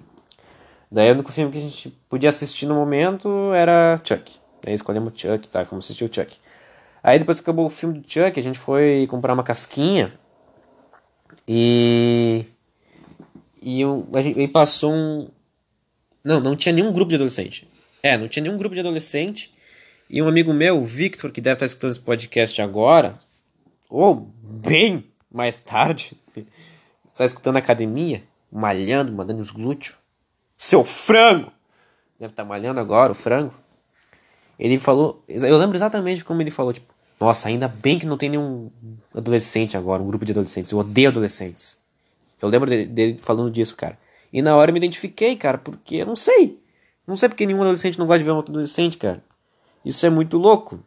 S1: Daí o único filme que a gente podia assistir no momento era Chuck. Daí escolhemos Chuck, tá? Fomos assistir o Chuck. Aí depois que acabou o filme do Chuck, a gente foi comprar uma casquinha e e, um, gente, e passou um não, não tinha nenhum grupo de adolescente. É, não tinha nenhum grupo de adolescente. E um amigo meu, Victor, que deve estar escutando esse podcast agora, ou bem mais tarde, está escutando academia, malhando, mandando os glúteos. Seu frango! Deve estar malhando agora o frango. Ele falou, eu lembro exatamente como ele falou, tipo, nossa, ainda bem que não tem nenhum adolescente agora, um grupo de adolescentes. Eu odeio adolescentes. Eu lembro dele falando disso, cara. E na hora eu me identifiquei, cara, porque eu não sei. Não sei porque nenhum adolescente não gosta de ver um outro adolescente, cara. Isso é muito louco.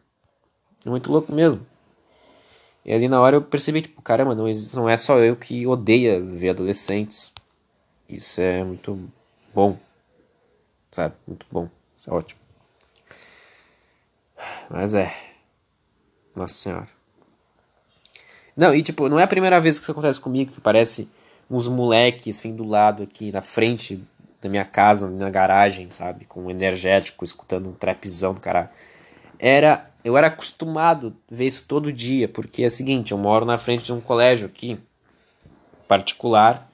S1: É muito louco mesmo. E ali na hora eu percebi, tipo, caramba, não, não é só eu que odeia ver adolescentes. Isso é muito bom. Sabe? Muito bom. Isso é ótimo. Mas é. Nossa Senhora. Não, e tipo, não é a primeira vez que isso acontece comigo, que parece uns moleque assim do lado aqui na frente da minha casa, na garagem, sabe? Com um energético, escutando um trapzão do cara. Era eu era acostumado a ver isso todo dia, porque é o seguinte, eu moro na frente de um colégio aqui, particular,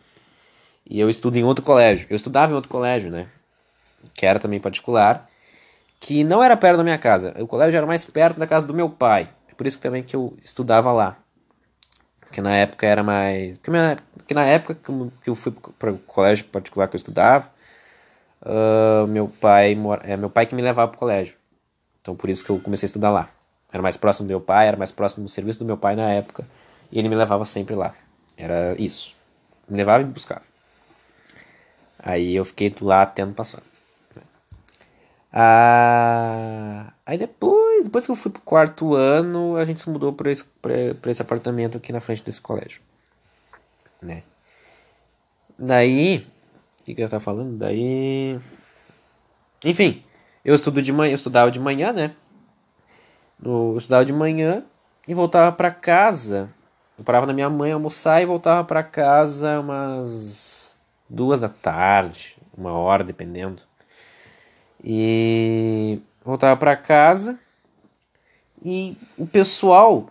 S1: e eu estudo em outro colégio. Eu estudava em outro colégio, né? Que era também particular, que não era perto da minha casa. O colégio era mais perto da casa do meu pai. É por isso também que eu estudava lá. Porque na época era mais. Porque, minha... porque na época que eu fui para o colégio particular que eu estudava, uh, meu pai é meu pai que me levava para o colégio. Então por isso que eu comecei a estudar lá. Era mais próximo do meu pai, era mais próximo do serviço do meu pai na época, e ele me levava sempre lá. Era isso. Me levava e me buscava. Aí eu fiquei lá ano passado. Ah, aí depois, depois que eu fui pro quarto ano, a gente se mudou para esse, pra, esse apartamento aqui na frente desse colégio. Né? Daí, o que, que eu tava falando? Daí. Enfim, eu estudo de manhã, eu estudava de manhã, né? Eu estudava de manhã e voltava para casa. Eu parava na minha mãe almoçar e voltava para casa umas duas da tarde, uma hora, dependendo. E voltava para casa e o pessoal,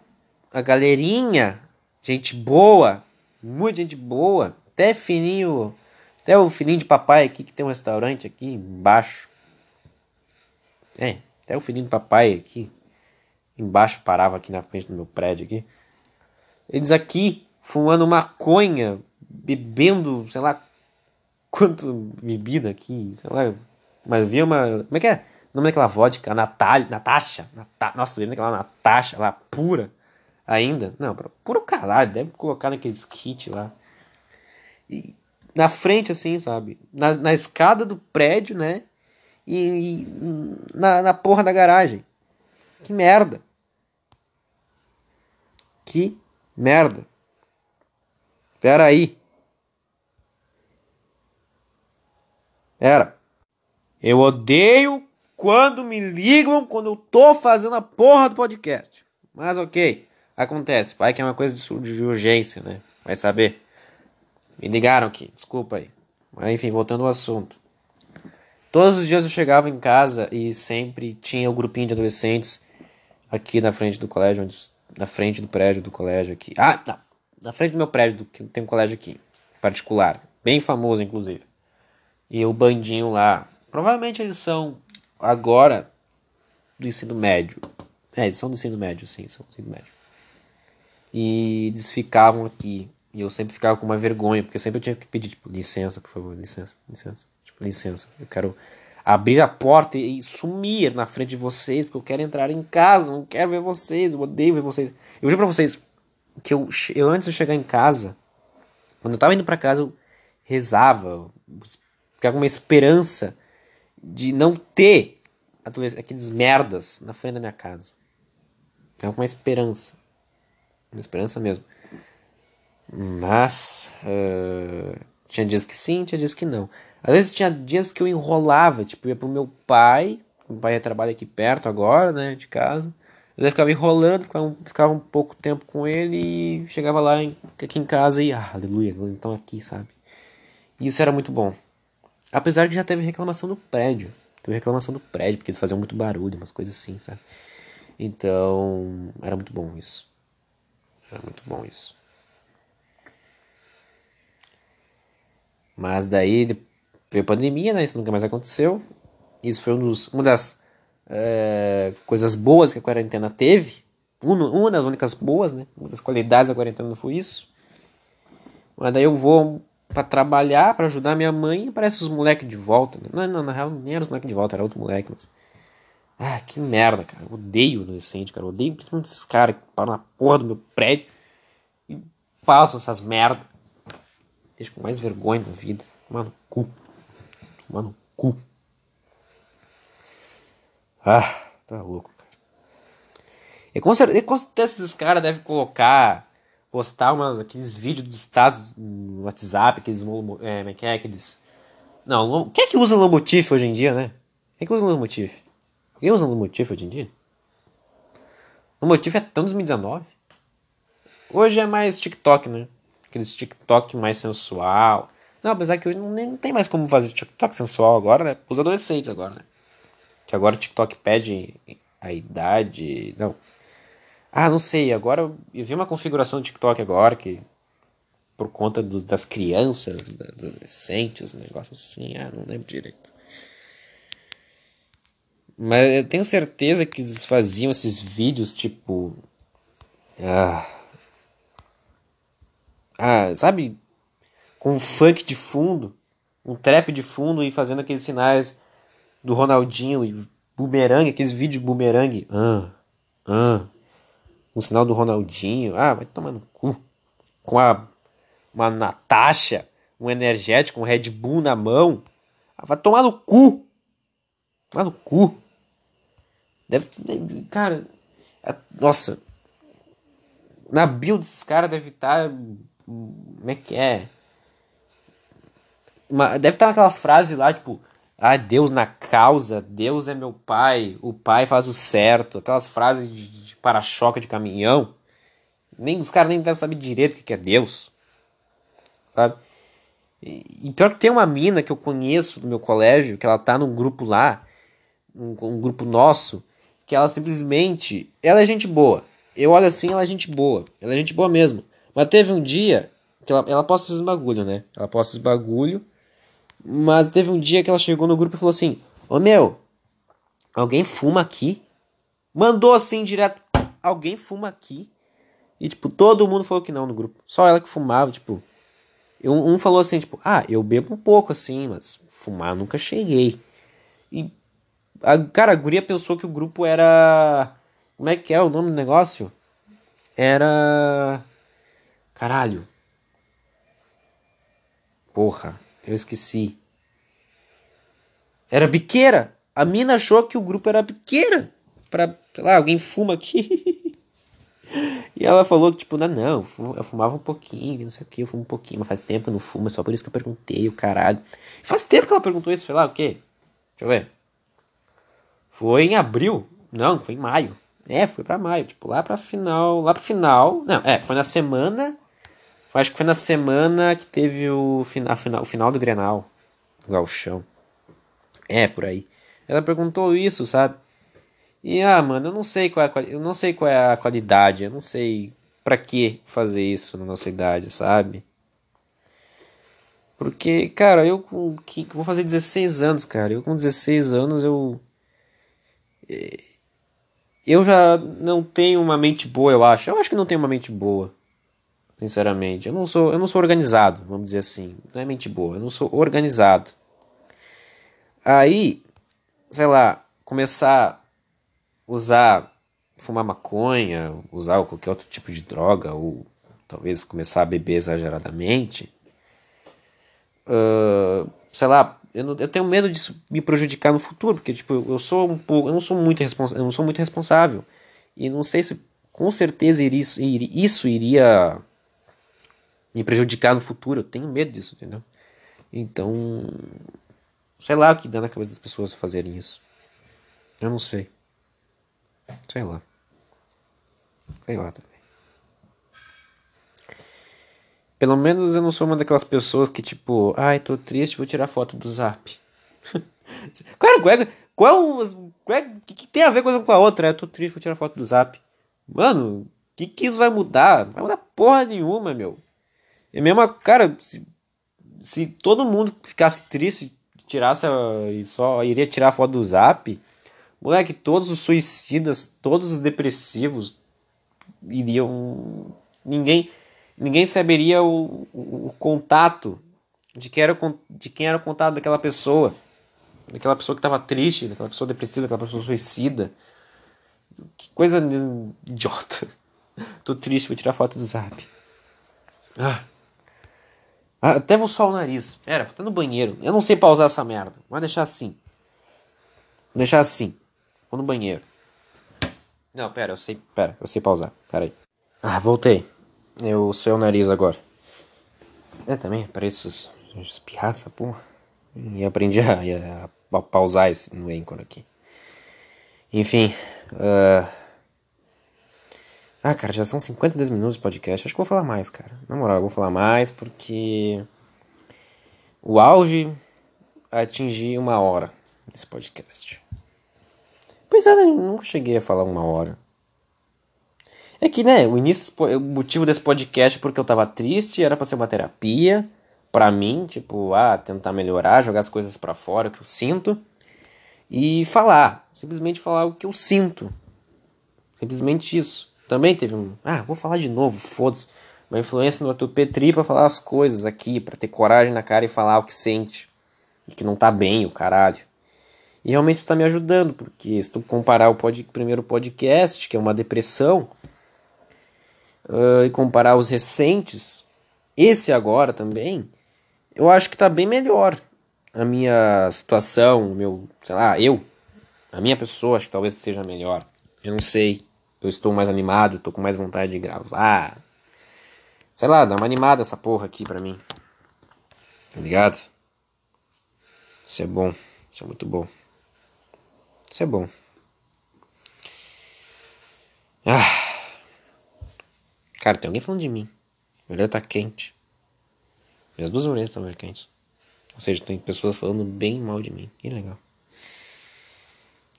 S1: a galerinha, gente boa, muita gente boa, até fininho, até o fininho de papai aqui que tem um restaurante aqui embaixo. É, até o filhinho do papai aqui, embaixo, parava aqui na frente do meu prédio aqui. Eles aqui, fumando maconha, bebendo, sei lá, quanto bebida aqui, sei lá. Mas via uma. Como é que é? O nome daquela vodka? Natália, Natasha. Nata, nossa, vendo aquela Natasha lá, pura ainda. Não, puro caralho, deve colocar naqueles kits lá. E na frente, assim, sabe? Na, na escada do prédio, né? e, e na, na porra da garagem. Que merda. Que merda. Pera aí. Era. Eu odeio quando me ligam quando eu tô fazendo a porra do podcast. Mas ok, acontece. Vai que é uma coisa de urgência, né? Vai saber. Me ligaram aqui, desculpa aí. Mas enfim, voltando ao assunto. Todos os dias eu chegava em casa e sempre tinha o um grupinho de adolescentes aqui na frente do colégio, onde, na frente do prédio do colégio aqui. Ah, tá. Na frente do meu prédio, que tem um colégio aqui, particular. Bem famoso, inclusive. E o bandinho lá. Provavelmente eles são agora do ensino médio. É, eles são do ensino médio, sim, são do ensino médio. E eles ficavam aqui. E eu sempre ficava com uma vergonha, porque sempre eu tinha que pedir, tipo, licença, por favor, licença, licença. Tipo, licença, eu quero abrir a porta e sumir na frente de vocês, porque eu quero entrar em casa, não quero ver vocês, eu odeio ver vocês. Eu juro pra vocês que eu, eu antes de chegar em casa, quando eu tava indo para casa, eu rezava, ficava com uma esperança de não ter aqueles merdas na frente da minha casa. Com uma esperança. Uma esperança mesmo. Mas uh, tinha dias que sim, tinha dias que não. Às vezes tinha dias que eu enrolava, tipo, ia pro meu pai, meu pai trabalha aqui perto agora, né, de casa. Eu ficava enrolando, ficava, ficava um pouco tempo com ele e chegava lá em, aqui em casa e, ah, aleluia, então aqui, sabe? E isso era muito bom. Apesar que já teve reclamação do prédio. Teve reclamação do prédio, porque eles faziam muito barulho, umas coisas assim, sabe? Então, era muito bom isso. Era muito bom isso. Mas daí veio a pandemia, né? Isso nunca mais aconteceu. Isso foi um dos, uma das é, coisas boas que a quarentena teve. Uma, uma das únicas boas, né? Uma das qualidades da quarentena foi isso. Mas daí eu vou para trabalhar, para ajudar minha mãe, e aparece os moleques de volta. Né? Não, não, na real nem eram os moleques de volta, era outro moleque, mas... Ah, que merda, cara. Eu odeio adolescente, cara. Eu odeio principalmente esses caras que param na porra do meu prédio e passam essas merdas. Deixa com mais vergonha na vida. Mano, cu. Mano, cu. Ah, tá louco, cara. E com certeza esses caras devem colocar postar umas, aqueles vídeos dos estados no WhatsApp, aqueles. É, que é aqueles. Não, quem é que usa Lomotif hoje em dia, né? Quem é que usa Lomotif? Quem usa Lomotif hoje em dia? Lomotif é tão 2019. Hoje é mais TikTok, né? Aqueles TikTok mais sensual. Não, apesar que hoje não, nem, não tem mais como fazer TikTok sensual agora, né? Os adolescentes agora, né? Que agora o TikTok pede a idade. Não, ah, não sei, agora eu vi uma configuração do TikTok agora que por conta do, das crianças, dos adolescentes, um negócio assim, ah, não lembro direito. Mas eu tenho certeza que eles faziam esses vídeos tipo. Ah. Ah, sabe? Com um funk de fundo, um trap de fundo e fazendo aqueles sinais do Ronaldinho e bumerangue, aqueles vídeos de bumerangue. Ah, ah, um sinal do Ronaldinho. Ah, vai tomar no cu. Com a, uma Natasha, um energético, um Red Bull na mão. Ah, vai tomar no cu. Tomar no cu. Deve. Cara. É, nossa. Na bio desses caras deve estar. Tá, como é que é? Uma, deve estar tá aquelas frases lá, tipo. Ah, Deus na causa, Deus é meu pai, o pai faz o certo. Aquelas frases de, de para-choque de caminhão. Nem, os caras nem devem saber direito o que é Deus. Sabe? E, e, pior que tem uma mina que eu conheço do meu colégio, que ela tá num grupo lá, um, um grupo nosso, que ela simplesmente. Ela é gente boa. Eu olho assim, ela é gente boa. Ela é gente boa mesmo. Mas teve um dia que ela, ela posta esses bagulho, né? Ela posta esses bagulho. Mas teve um dia que ela chegou no grupo e falou assim: Ô meu, alguém fuma aqui? Mandou assim direto: Alguém fuma aqui? E tipo, todo mundo falou que não no grupo. Só ela que fumava, tipo. Um, um falou assim, tipo, ah, eu bebo um pouco assim, mas fumar nunca cheguei. E a, cara, a guria pensou que o grupo era. Como é que é o nome do negócio? Era. Caralho. Porra. Eu esqueci. Era biqueira. A mina achou que o grupo era biqueira. Pra, sei lá, alguém fuma aqui. E ela falou que, tipo, não, não, eu fumava um pouquinho, não sei o que, eu fumo um pouquinho, mas faz tempo que eu não fumo, é só por isso que eu perguntei, o caralho. Faz tempo que ela perguntou isso, foi lá, o quê? Deixa eu ver. Foi em abril? Não, foi em maio. É, foi pra maio, tipo, lá pra final, lá pro final. Não, é, foi na semana. Acho que foi na semana que teve o final, final, o final do Grenal. Galchão. É, por aí. Ela perguntou isso, sabe? E ah, mano, eu não sei qual é a, eu não sei qual é a qualidade, eu não sei para que fazer isso na nossa idade, sabe? Porque, cara, eu com que vou fazer 16 anos, cara. Eu com 16 anos eu eh, eu já não tenho uma mente boa, eu acho. Eu acho que não tenho uma mente boa. Sinceramente, eu não sou, eu não sou organizado, vamos dizer assim. Não é mente boa, eu não sou organizado. Aí, sei lá, começar usar, fumar maconha, usar qualquer outro tipo de droga, ou talvez começar a beber exageradamente, uh, sei lá, eu, não, eu, tenho medo disso me prejudicar no futuro, porque tipo, eu sou um pouco, eu não sou muito responsável, eu não sou muito responsável. E não sei se com certeza isso, isso iria me prejudicar no futuro. Eu tenho medo disso, entendeu? Então, sei lá o que dá na cabeça das pessoas fazerem isso. Eu não sei. Sei lá. Sei lá também. Pelo menos eu não sou uma daquelas pessoas que, tipo, ai, tô triste, vou tirar foto do zap. Cara, qual é, qual, qual é, que, que tem a ver com a outra? Eu tô triste, vou tirar foto do zap. Mano, o que, que isso vai mudar? Não vai mudar porra nenhuma, meu. É mesmo, cara, se, se todo mundo ficasse triste, tirasse e só iria tirar foto do zap, Moleque, todos os suicidas, todos os depressivos iriam. Ninguém ninguém saberia o, o, o contato de quem, era, de quem era o contato daquela pessoa. Daquela pessoa que estava triste, daquela pessoa depressiva, daquela pessoa suicida. Que coisa idiota. Tô triste, vou tirar foto do zap. Ah. Ah até vou suar o nariz. Era, tô no banheiro. Eu não sei pausar essa merda. Vou deixar assim. Vou deixar assim. Vou no banheiro. Não, pera, eu sei. Pera, eu sei pausar. Pera aí. Ah, voltei. Eu sou o nariz agora. É, também, pareço espirrar essa porra. E aprendi a, a, a pausar esse no Anchor aqui. Enfim. Uh... Ah, cara, já são 52 minutos de podcast. Acho que vou falar mais, cara. Na moral, eu vou falar mais porque. O auge atingi uma hora nesse podcast. Pois é, eu nunca cheguei a falar uma hora. É que, né, o início, o motivo desse podcast é porque eu tava triste, era pra ser uma terapia, pra mim, tipo, ah, tentar melhorar, jogar as coisas para fora, o que eu sinto, e falar, simplesmente falar o que eu sinto. Simplesmente isso. Também teve um, ah, vou falar de novo, foda-se. Uma influência no Arthur Petri pra falar as coisas aqui, para ter coragem na cara e falar o que sente. E que não tá bem, o caralho. E realmente está me ajudando, porque se tu comparar o pod, primeiro podcast, que é uma depressão, uh, e comparar os recentes, esse agora também, eu acho que está bem melhor a minha situação, o meu, sei lá, eu, a minha pessoa, acho que talvez esteja melhor. Eu não sei. Eu estou mais animado, estou com mais vontade de gravar. Sei lá, dá uma animada essa porra aqui pra mim. Tá ligado? Isso é bom. Isso é muito bom. Isso é bom. Ah. Cara, tem alguém falando de mim. Minha orelha tá quente. Minhas duas orelhas estão quentes. Ou seja, tem pessoas falando bem mal de mim. Que legal.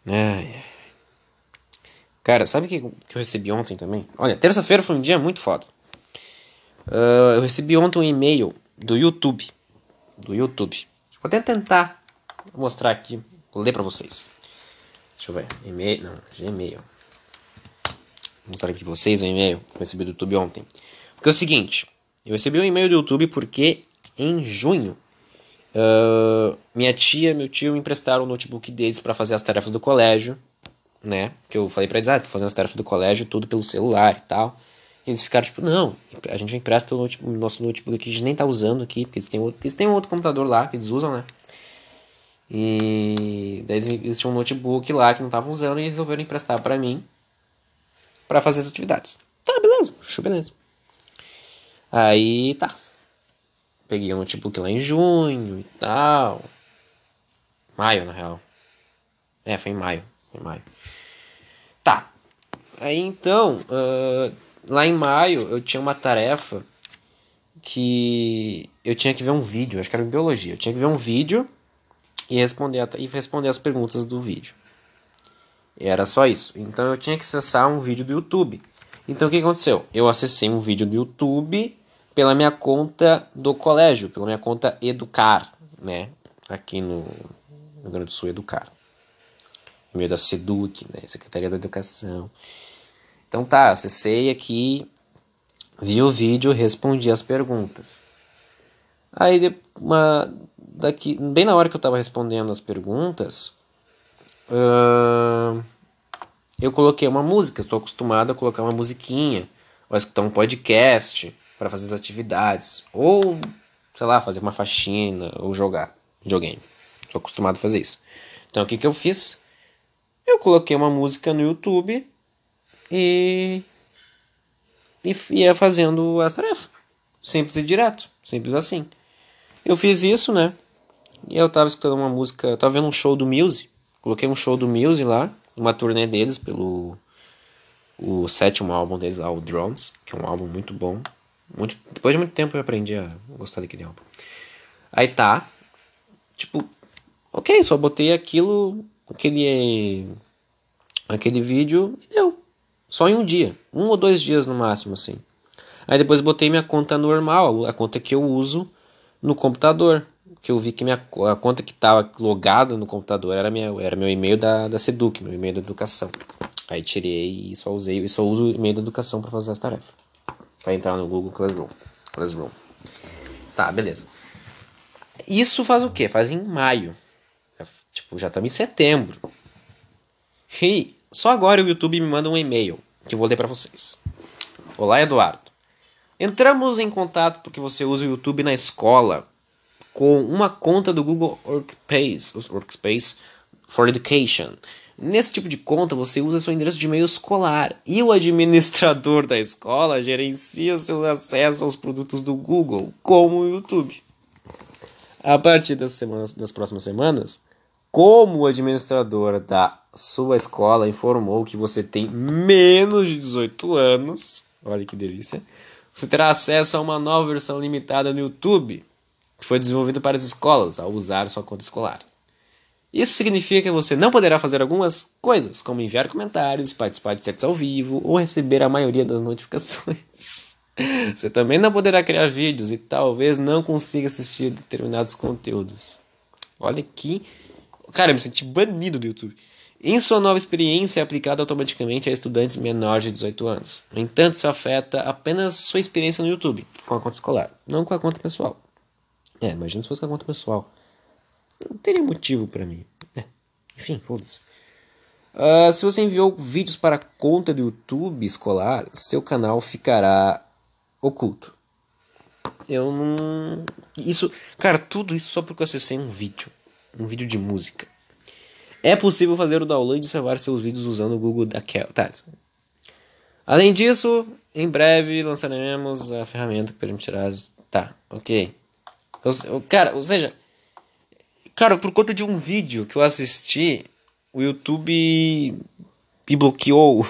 S1: Ai. Cara, sabe o que, que eu recebi ontem também? Olha, terça-feira foi um dia muito foda. Uh, eu recebi ontem um e-mail do YouTube. Do YouTube. Vou até tentar mostrar aqui, ler pra vocês. Deixa eu ver. E-mail. Não, Gmail. Vou mostrar aqui pra vocês o e-mail que eu recebi do YouTube ontem. Porque é o seguinte. Eu recebi um e-mail do YouTube porque em junho uh, minha tia e meu tio me emprestaram o notebook deles para fazer as tarefas do colégio. Né? Que eu falei pra eles, ah, tô fazendo as tarefas do colégio tudo pelo celular e tal. E eles ficaram tipo, não, a gente empresta o, notebook, o nosso notebook que a gente nem tá usando aqui, porque eles têm, outro, eles têm um outro computador lá que eles usam, né? E daí eles tinham um notebook lá que não estavam usando e resolveram emprestar para mim para fazer as atividades. Tá, beleza, show, beleza. Aí tá. Peguei o notebook lá em junho e tal. Maio, na real. É, foi em maio. Foi em maio. Aí então, uh, lá em maio eu tinha uma tarefa que eu tinha que ver um vídeo, acho que era biologia. Eu tinha que ver um vídeo e responder, e responder as perguntas do vídeo. E era só isso. Então eu tinha que acessar um vídeo do YouTube. Então o que aconteceu? Eu acessei um vídeo do YouTube pela minha conta do colégio, pela minha conta Educar, né? Aqui no Rio Grande do Sul, Educar. No meio da SEDUC, né? Secretaria da Educação. Então tá, acessei aqui, vi o vídeo, respondi as perguntas. Aí, uma, daqui, bem na hora que eu estava respondendo as perguntas, uh, eu coloquei uma música. Estou acostumado a colocar uma musiquinha, ou escutar um podcast para fazer as atividades, ou sei lá, fazer uma faxina, ou jogar videogame. Estou acostumado a fazer isso. Então, o que, que eu fiz? Eu coloquei uma música no YouTube e, e ia fazendo as tarefas. Simples e direto, simples assim. Eu fiz isso, né? E eu tava escutando uma música, eu tava vendo um show do Muse, coloquei um show do Muse lá, uma turnê deles pelo o sétimo álbum deles lá, o Drums, que é um álbum muito bom. Muito, depois de muito tempo eu aprendi a gostar daquele álbum. Aí tá, tipo, ok, só botei aquilo, aquele aquele vídeo e deu. Só em um dia. Um ou dois dias no máximo, assim. Aí depois botei minha conta normal, a conta que eu uso no computador. Que eu vi que minha, a conta que estava logada no computador era, minha, era meu e-mail da, da Seduc, meu e-mail da educação. Aí tirei e só usei, e só uso o e-mail da educação para fazer as tarefas. Para entrar no Google Classroom. Classroom. Tá, beleza. Isso faz o quê? Faz em maio. Tipo, já estamos em setembro. E só agora o YouTube me manda um e-mail que eu vou ler para vocês. Olá, Eduardo. Entramos em contato porque você usa o YouTube na escola com uma conta do Google Workspace, Workspace for Education. Nesse tipo de conta, você usa seu endereço de e-mail escolar e o administrador da escola gerencia seu acesso aos produtos do Google, como o YouTube. A partir das, semanas, das próximas semanas, como o administrador da sua escola informou que você tem menos de 18 anos, olha que delícia, você terá acesso a uma nova versão limitada no YouTube, que foi desenvolvida para as escolas ao usar sua conta escolar. Isso significa que você não poderá fazer algumas coisas, como enviar comentários, participar de chats ao vivo ou receber a maioria das notificações. Você também não poderá criar vídeos e talvez não consiga assistir determinados conteúdos. Olha que Cara, eu me senti banido do YouTube. Em sua nova experiência é aplicada automaticamente a estudantes menores de 18 anos. No entanto, isso afeta apenas sua experiência no YouTube, com a conta escolar, não com a conta pessoal. É, imagina se fosse com a conta pessoal. Não teria motivo para mim. É. Enfim, foda-se. Uh, se você enviou vídeos para a conta do YouTube escolar, seu canal ficará oculto. Eu não. Isso. Cara, tudo isso só porque eu acessei um vídeo um vídeo de música. É possível fazer o download e salvar seus vídeos usando o Google Daquel. Tá. Além disso, em breve lançaremos a ferramenta que permitirá. Tá, ok. cara, ou seja, cara, por conta de um vídeo que eu assisti, o YouTube me bloqueou.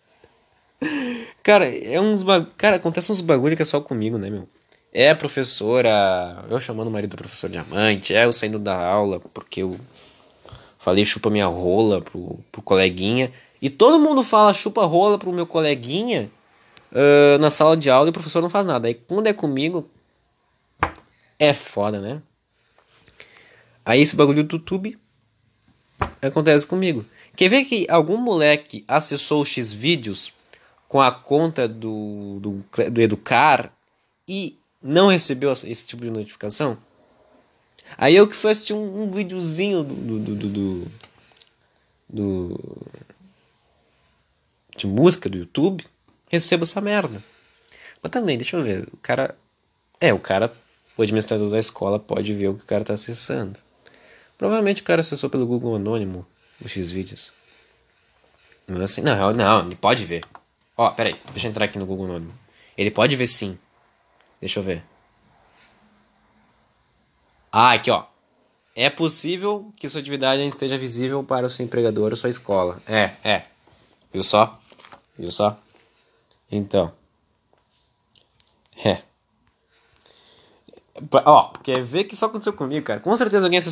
S1: cara, é uns cara, acontece uns bagulho que é só comigo, né, meu? É professora, eu chamando o marido do professor diamante, é eu saindo da aula porque eu falei chupa minha rola pro, pro coleguinha. E todo mundo fala chupa rola pro meu coleguinha uh, na sala de aula e o professor não faz nada. Aí quando é comigo, é foda, né? Aí esse bagulho do YouTube acontece comigo. Quer ver que algum moleque acessou X vídeos com a conta do, do, do Educar e não recebeu esse tipo de notificação? Aí eu que fui assistir um, um videozinho do do, do, do, do, de música do YouTube, recebo essa merda. Mas também, deixa eu ver, o cara. É, o cara, o administrador da escola pode ver o que o cara está acessando. Provavelmente o cara acessou pelo Google Anônimo os X vídeos. Mas assim, não, não, ele pode ver. Ó, pera aí, deixa eu entrar aqui no Google Nome. Ele pode ver sim. Deixa eu ver. Ah, aqui ó. É possível que sua atividade esteja visível para o seu empregador ou sua escola. É, é. Viu só? Viu só? Então. É. Ó, quer ver que só aconteceu comigo, cara? Com certeza alguém acessou